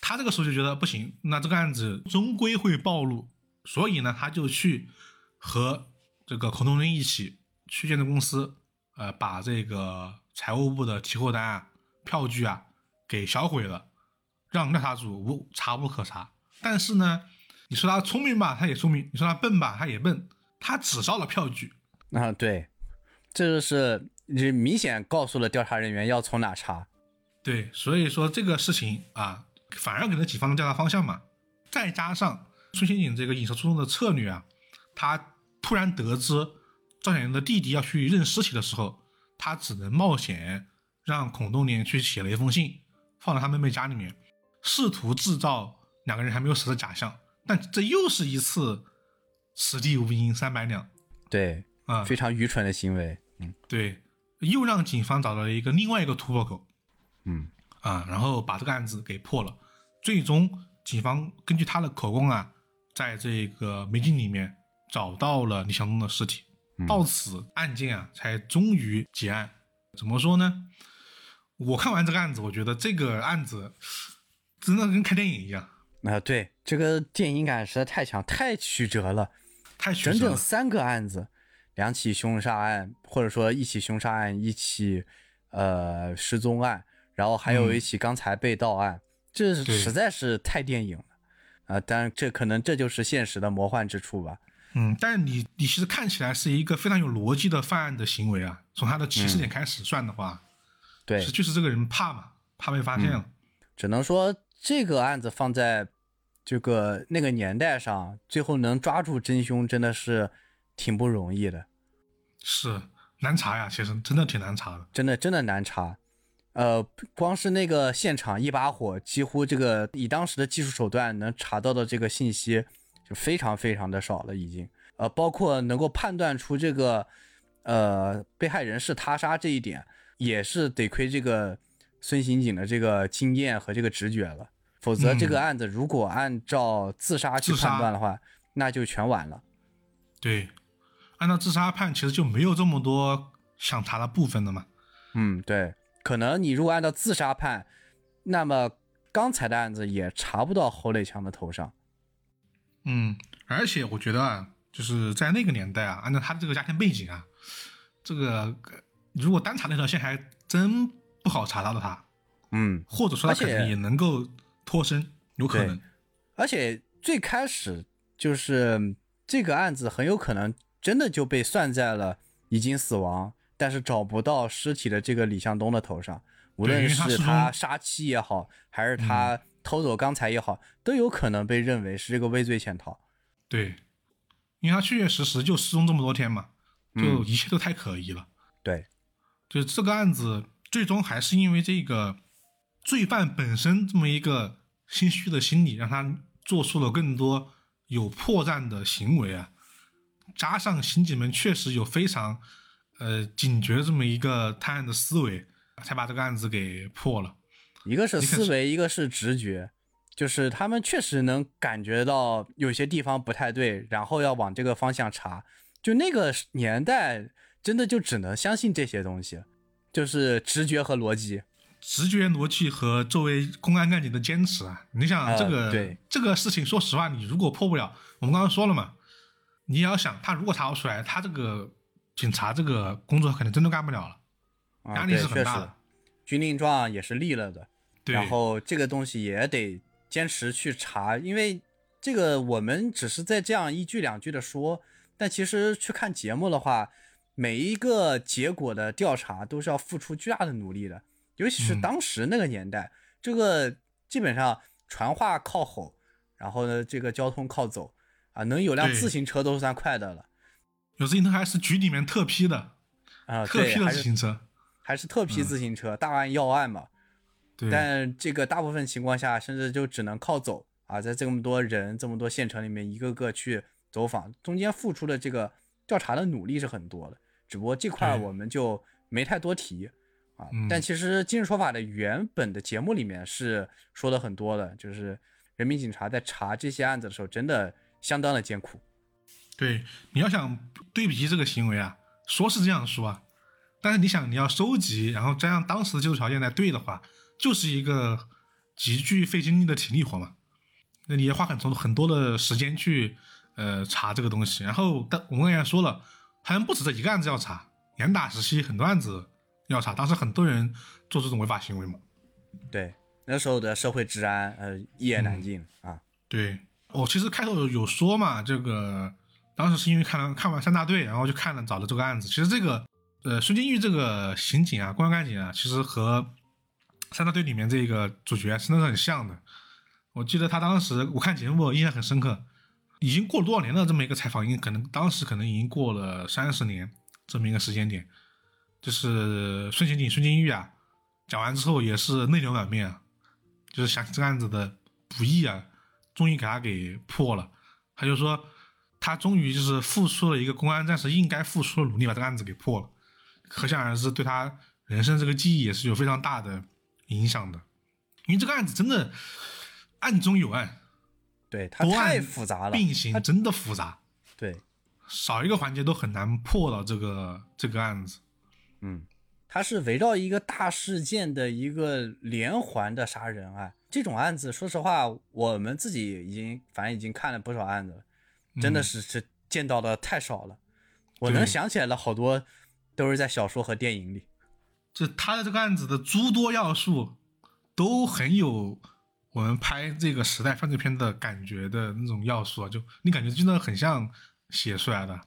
Speaker 1: 他这个时候就觉得不行，那这个案子终归会暴露，所以呢，他就去和。这个孔东林一起去建筑公司，呃，把这个财务部的提货单啊、票据啊给销毁了，让调查组无查无可查。但是呢，你说他聪明吧，他也聪明；你说他笨吧，他也笨。他只烧了票据。
Speaker 2: 啊，对，这就是你明显告诉了调查人员要从哪查。
Speaker 1: 对，所以说这个事情啊，反而给了警方的调查方向嘛。再加上孙刑警这个引蛇出洞的策略啊，他。突然得知赵小莲的弟弟要去认尸体的时候，他只能冒险让孔冬莲去写了一封信，放到他妹妹家里面，试图制造两个人还没有死的假象。但这又是一次此地无银三百两，
Speaker 2: 对，
Speaker 1: 啊，
Speaker 2: 非常愚蠢的行为。嗯，
Speaker 1: 对，又让警方找到了一个另外一个突破口。
Speaker 2: 嗯，
Speaker 1: 啊，然后把这个案子给破了。最终，警方根据他的口供啊，在这个煤井里面。找到了李向东的尸体，到此案件啊才终于结案。怎么说呢？我看完这个案子，我觉得这个案子真的跟看电影一样。
Speaker 2: 啊，对，这个电影感实在太强，太曲折了，
Speaker 1: 太曲折
Speaker 2: 了。整整三个案子，两起凶杀案，或者说一起凶杀案，一起呃失踪案，然后还有一起刚才被盗案，这实在是太电影了啊！当然，这可能这就是现实的魔幻之处吧。
Speaker 1: 嗯，但是你你其实看起来是一个非常有逻辑的犯案的行为啊。从他的起始点开始算的话，
Speaker 2: 对，
Speaker 1: 就是这个人怕嘛，怕被发现了。
Speaker 2: 只能说这个案子放在这个那个年代上，最后能抓住真凶真的是挺不容易的。
Speaker 1: 是难查呀，其实真的挺难查的，
Speaker 2: 真的真的难查。呃，光是那个现场一把火，几乎这个以当时的技术手段能查到的这个信息。就非常非常的少了，已经，呃，包括能够判断出这个，呃，被害人是他杀这一点，也是得亏这个孙刑警的这个经验和这个直觉了，否则这个案子如果按照自杀去判断的话，那就全完了。
Speaker 1: 对，按照自杀判，其实就没有这么多想查的部分了嘛。
Speaker 2: 嗯，对，可能你如果按照自杀判，那么刚才的案子也查不到侯磊强的头上。
Speaker 1: 嗯，而且我觉得啊，就是在那个年代啊，按照他的这个家庭背景啊，这个如果单查那条线，还真不好查到的他，
Speaker 2: 嗯，
Speaker 1: 或者说他可能也能够脱身，有可能。
Speaker 2: 而且最开始就是这个案子很有可能真的就被算在了已经死亡但是找不到尸体的这个李向东的头上，无论是他杀妻也好，还是他偷走钢材也好，都有可能被认为是这个畏罪潜逃。
Speaker 1: 对，因为他确确实实就失踪这么多天嘛，就一切都太可疑了。
Speaker 2: 对，
Speaker 1: 就这个案子最终还是因为这个罪犯本身这么一个心虚的心理，让他做出了更多有破绽的行为啊，加上刑警们确实有非常。呃，警觉这么一个探案的思维，才把这个案子给破了。
Speaker 2: 一个是思维，一个是直觉，就是他们确实能感觉到有些地方不太对，然后要往这个方向查。就那个年代，真的就只能相信这些东西，就是直觉和逻辑。
Speaker 1: 直觉、逻辑和作为公安干警的坚持啊！你想这个
Speaker 2: 对
Speaker 1: 这个事情，说实话，你如果破不了，我们刚刚说了嘛，你也要想，他如果查不出来，他这个。警察这个工作可能真的干不了了，压力是很大的。
Speaker 2: 军令状也是立了的，
Speaker 1: 对。
Speaker 2: 然后这个东西也得坚持去查，因为这个我们只是在这样一句两句的说，但其实去看节目的话，每一个结果的调查都是要付出巨大的努力的，尤其是当时那个年代，这个基本上传话靠吼，然后呢，这个交通靠走啊，能有辆自行车都算快的了。
Speaker 1: 有自行车还是局里面特批的
Speaker 2: 啊，
Speaker 1: 特批的自行车，
Speaker 2: 还是特批自行车，大案要案嘛。
Speaker 1: 对。
Speaker 2: 但这个大部分情况下，甚至就只能靠走啊，在这么多人、这么多县城里面，一个个去走访，中间付出的这个调查的努力是很多的。只不过这块我们就没太多提啊。但其实《今日说法》的原本的节目里面是说的很多的，就是人民警察在查这些案子的时候，真的相当的艰苦。
Speaker 1: 对，你要想对比这个行为啊，说是这样说啊，但是你想你要收集，然后加上当时的技术条件来对的话，就是一个极具费精力的体力活嘛。那你要花很多很多的时间去呃查这个东西，然后但我们刚才说了，好像不止这一个案子要查，严打时期很多案子要查，当时很多人做这种违法行为嘛。
Speaker 2: 对，那时候的社会治安呃一言难尽啊。
Speaker 1: 对，我其实开头有说嘛，这个。当时是因为看了看完三大队，然后就看了找了这个案子。其实这个，呃，孙金玉这个刑警啊，公安干警啊，其实和三大队里面这个主角真的是很像的。我记得他当时我看节目印象很深刻，已经过了多少年了？这么一个采访，应可能当时可能已经过了三十年这么一个时间点。就是孙刑警孙金玉啊，讲完之后也是泪流满面啊，就是想起这个案子的不易啊，终于给他给破了。他就说。他终于就是付出了一个公安战士应该付出的努力，把这个案子给破了，可想而知，对他人生这个记忆也是有非常大的影响的。因为这个案子真的案中有案，
Speaker 2: 对它太复杂了，
Speaker 1: 并行真的复杂，
Speaker 2: 对，
Speaker 1: 少一个环节都很难破到这个这个案子。
Speaker 2: 嗯，它是围绕一个大事件的一个连环的杀人案。这种案子，说实话，我们自己已经反正已经看了不少案子了。真的是是见到的太少了，我能想起来的好多都是在小说和电影里。
Speaker 1: 就他的这个案子的诸多要素，都很有我们拍这个时代犯罪片的感觉的那种要素啊，就你感觉真的很像写出来的。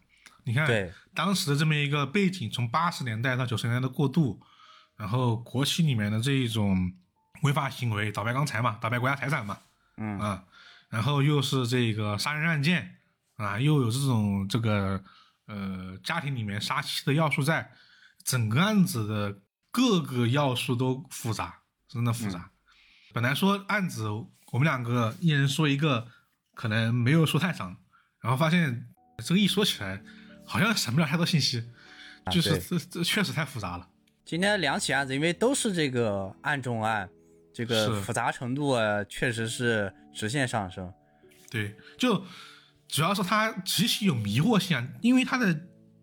Speaker 1: 你看，当时的这么一个背景，从八十年代到九十年代的过渡，然后国企里面的这一种违法行为，倒卖钢材嘛，倒卖国家财产嘛，
Speaker 2: 嗯
Speaker 1: 啊，然后又是这个杀人案件。啊，又有这种这个呃家庭里面杀妻的要素在，整个案子的各个要素都复杂，真的复杂。本来说案子我们两个一人说一个，可能没有说太长，然后发现这个一说起来好像省不了太多信息，就是这这确实太复杂了。
Speaker 2: 今天两起案子，因为都是这个案中案，这个复杂程度啊，确实是直线上升。
Speaker 1: 对，就。主要是它极其有迷惑性，因为它的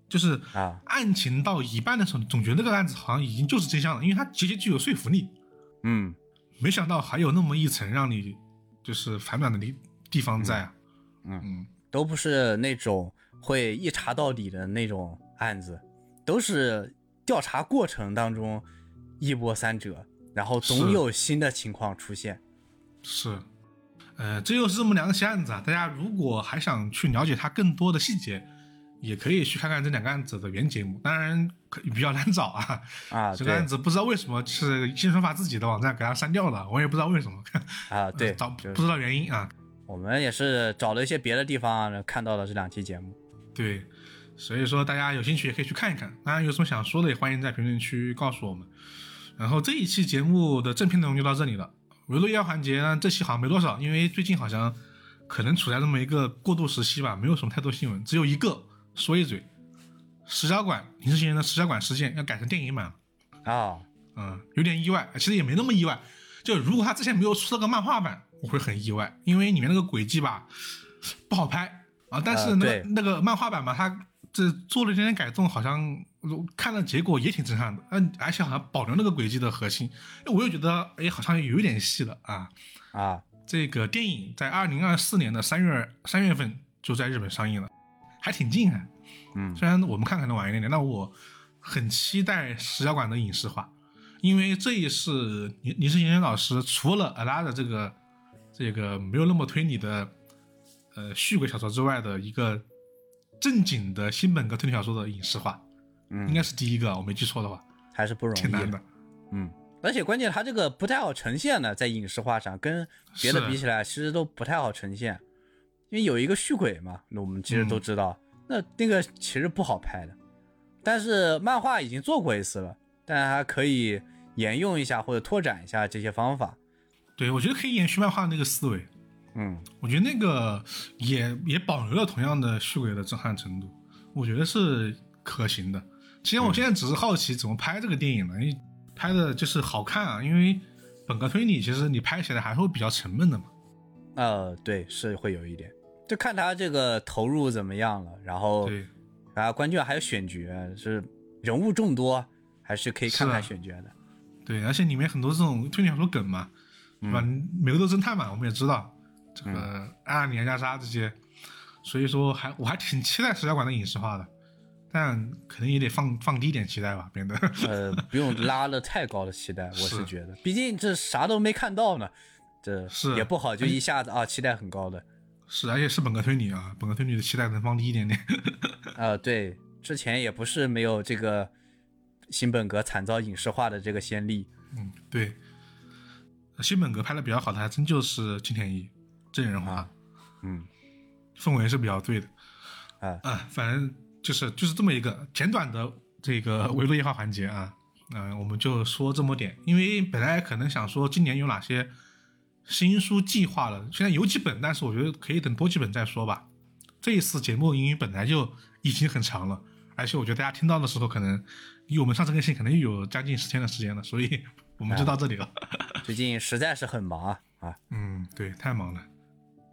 Speaker 1: 就是
Speaker 2: 啊，
Speaker 1: 案情到一半的时候，总觉得那个案子好像已经就是真相了，因为它极其具有说服力。
Speaker 2: 嗯，
Speaker 1: 没想到还有那么一层让你就是反转的地地方在
Speaker 2: 啊。嗯嗯，都不是那种会一查到底的那种案子，都是调查过程当中一波三折，然后总有新的情况出现。
Speaker 1: 是，呃，这又是这么两起案子啊。大家如果还想去了解它更多的细节，也可以去看看这两个案子的原节目。当然可比较难找啊，
Speaker 2: 啊，
Speaker 1: 这个案子不知道为什么是新说法自己的网站给它删掉了，我也不知道为什么，
Speaker 2: 啊，对，
Speaker 1: 找不知道原因啊。
Speaker 2: 我们也是找了一些别的地方看到了这两期节目。
Speaker 1: 对，所以说大家有兴趣也可以去看一看。当然有什么想说的，也欢迎在评论区告诉我们。然后这一期节目的正片内容就到这里了。维罗亚环节呢，这期好像没多少，因为最近好像可能处在这么一个过渡时期吧，没有什么太多新闻，只有一个说一嘴，石小馆林世贤的石小馆事件要改成电影版了。
Speaker 2: 啊，
Speaker 1: 嗯，有点意外，其实也没那么意外。就如果他之前没有出这个漫画版，我会很意外，因为里面那个轨迹吧不好拍啊。但是那个、
Speaker 2: 呃
Speaker 1: 那个漫画版嘛，他这做了一点点改动，好像我看了结果也挺震撼的。嗯，而且好像保留那个轨迹的核心，我又觉得哎，好像有一点戏了啊。
Speaker 2: 啊，
Speaker 1: 这个电影在二零二四年的三月三月份就在日本上映了，还挺近啊。
Speaker 2: 嗯。
Speaker 1: 虽然我们看可能晚一点点，但我很期待石小馆的影视化，因为这也是倪倪世贤老师除了阿拉的这个这个没有那么推理的呃续鬼小说之外的一个正经的新本格推理小说的影视化，应
Speaker 2: 嗯，
Speaker 1: 该是第一个，我没记错的话，
Speaker 2: 还是不容易。
Speaker 1: 挺难的。
Speaker 2: 嗯，而且关键它这个不太好呈现呢，在影视化上跟别的比起来，其实都不太好呈现，因为有一个续鬼嘛，那我们其实都知道，那那个其实不好拍的。但是漫画已经做过一次了，但它可以沿用一下或者拓展一下这些方法。
Speaker 1: 对，我觉得可以延续漫画那个思维，
Speaker 2: 嗯，
Speaker 1: 我觉得那个也也保留了同样的续鬼的震撼程度，我觉得是可行的。其实我现在只是好奇怎么拍这个电影呢？因为拍的就是好看啊，因为本格推理其实你拍起来还是会比较沉闷的嘛。
Speaker 2: 呃，对，是会有一点，就看他这个投入怎么样了。然后，
Speaker 1: 对，
Speaker 2: 然后关键还有选角，是人物众多，还是可以看看选角的。
Speaker 1: 对，而且里面很多这种推理小说梗嘛，对吧？每个都侦探嘛，我们也知道这个安娜尼亚加莎这些，所以说还我还挺期待石小馆的影视化的，但可能也得放放低一点期待吧，变得。
Speaker 2: 呃，不用拉的太高的期待，我是
Speaker 1: 是
Speaker 2: 觉得，毕竟这啥都没看到呢，这
Speaker 1: 是
Speaker 2: 也不好就一下子啊期待很高的。
Speaker 1: 是，而且是本格推理啊，本格推理的期待能放低一点点。
Speaker 2: 呃，对，之前也不是没有这个新本格惨遭影视化的这个先例。
Speaker 1: 嗯，对，新本格拍的比较好的还真就是金田一真人化，
Speaker 2: 啊嗯
Speaker 1: 氛围是比较对的。
Speaker 2: 啊
Speaker 1: 啊，反正就是就是这么一个简短的这个维度夜话环节啊，嗯、我们就说这么点，因为本来可能想说今年有哪些新书计划了，现在有几本，但是我觉得可以等多几本再说吧。这一次节目因为本来就已经很长了，而且我觉得大家听到的时候，可能离我们上次更新可能又有将近十天的时间了，所以我们就到这里了。
Speaker 2: 最近实在是很忙啊啊，
Speaker 1: 嗯，对，太忙了，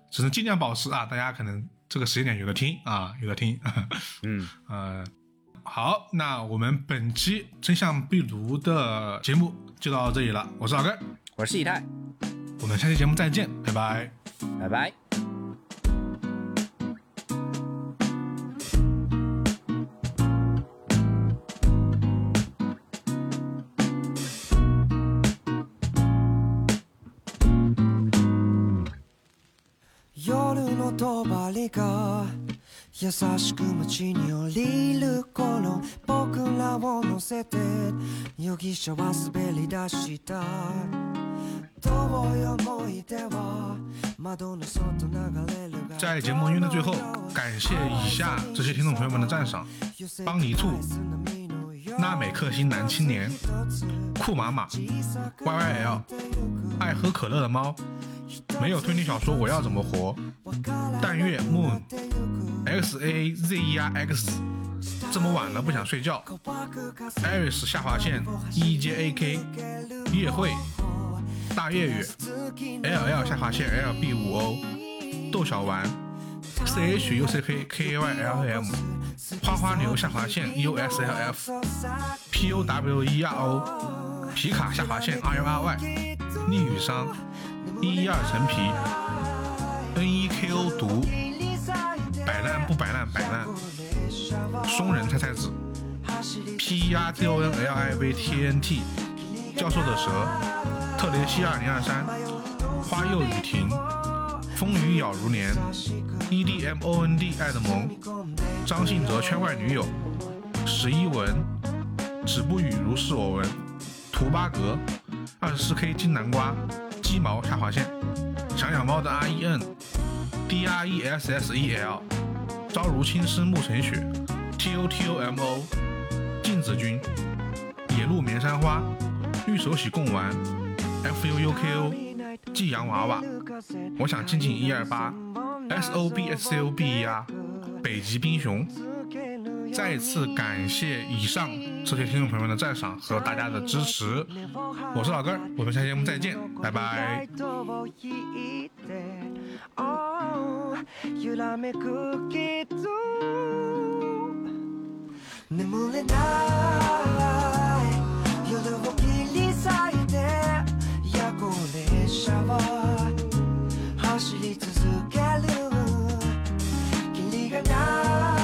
Speaker 1: 只能尽量保持啊，大家可能这个时间点有的听啊，有的听。
Speaker 2: 嗯，
Speaker 1: 呃，好，那我们本期真相壁炉的节目就到这里了。我是老根，
Speaker 2: 我是以太，
Speaker 1: 我们下期节目再见，拜拜。
Speaker 2: 拜拜。
Speaker 3: 優しく街に降りる頃僕らを乗せて容疑者は滑り出した
Speaker 1: 在节目音乐的最后，感谢以下这些听众朋友们的赞赏：邦尼兔、纳美克星男青年、酷妈妈、YYL、爱喝可乐的猫、没有推理小说我要怎么活、淡月 Moon、X A Z E R X，这么晚了不想睡觉，Iris 下划线 E J A K，夜会，大月月，L L 下划线 L B 五 O，豆小丸，C H U C K K A Y L M，花花牛下划线 U S L F，P O W E R O，皮卡下划线 R U R Y，逆雨商，一一二陈皮，N E K O 毒，摆烂不摆烂摆烂，松仁菜菜子 P E R T O N L I V T N T，教授的蛇，特雷西二零二三，花又雨停，风雨咬如年，E D M O N D 爱的萌，张信哲圈外女友，十一文，止不语如是我闻，图巴格，二十四 K 金南瓜，鸡毛下划线，想养猫的 R E N，D R E S S E L，朝如青丝暮成雪，T O T O M O，镜子君，野鹿棉山花，玉手洗贡丸。，F U U K O，寄洋娃娃，我想静静一二八，S O B S C O B E R，北极冰熊。再次感谢以上这些听众朋友们的赞赏和大家的支持，我是老根儿，我们下期节目再见，拜拜。
Speaker 3: を引いてああ揺らめくけど眠れない 走り続ける。キリがない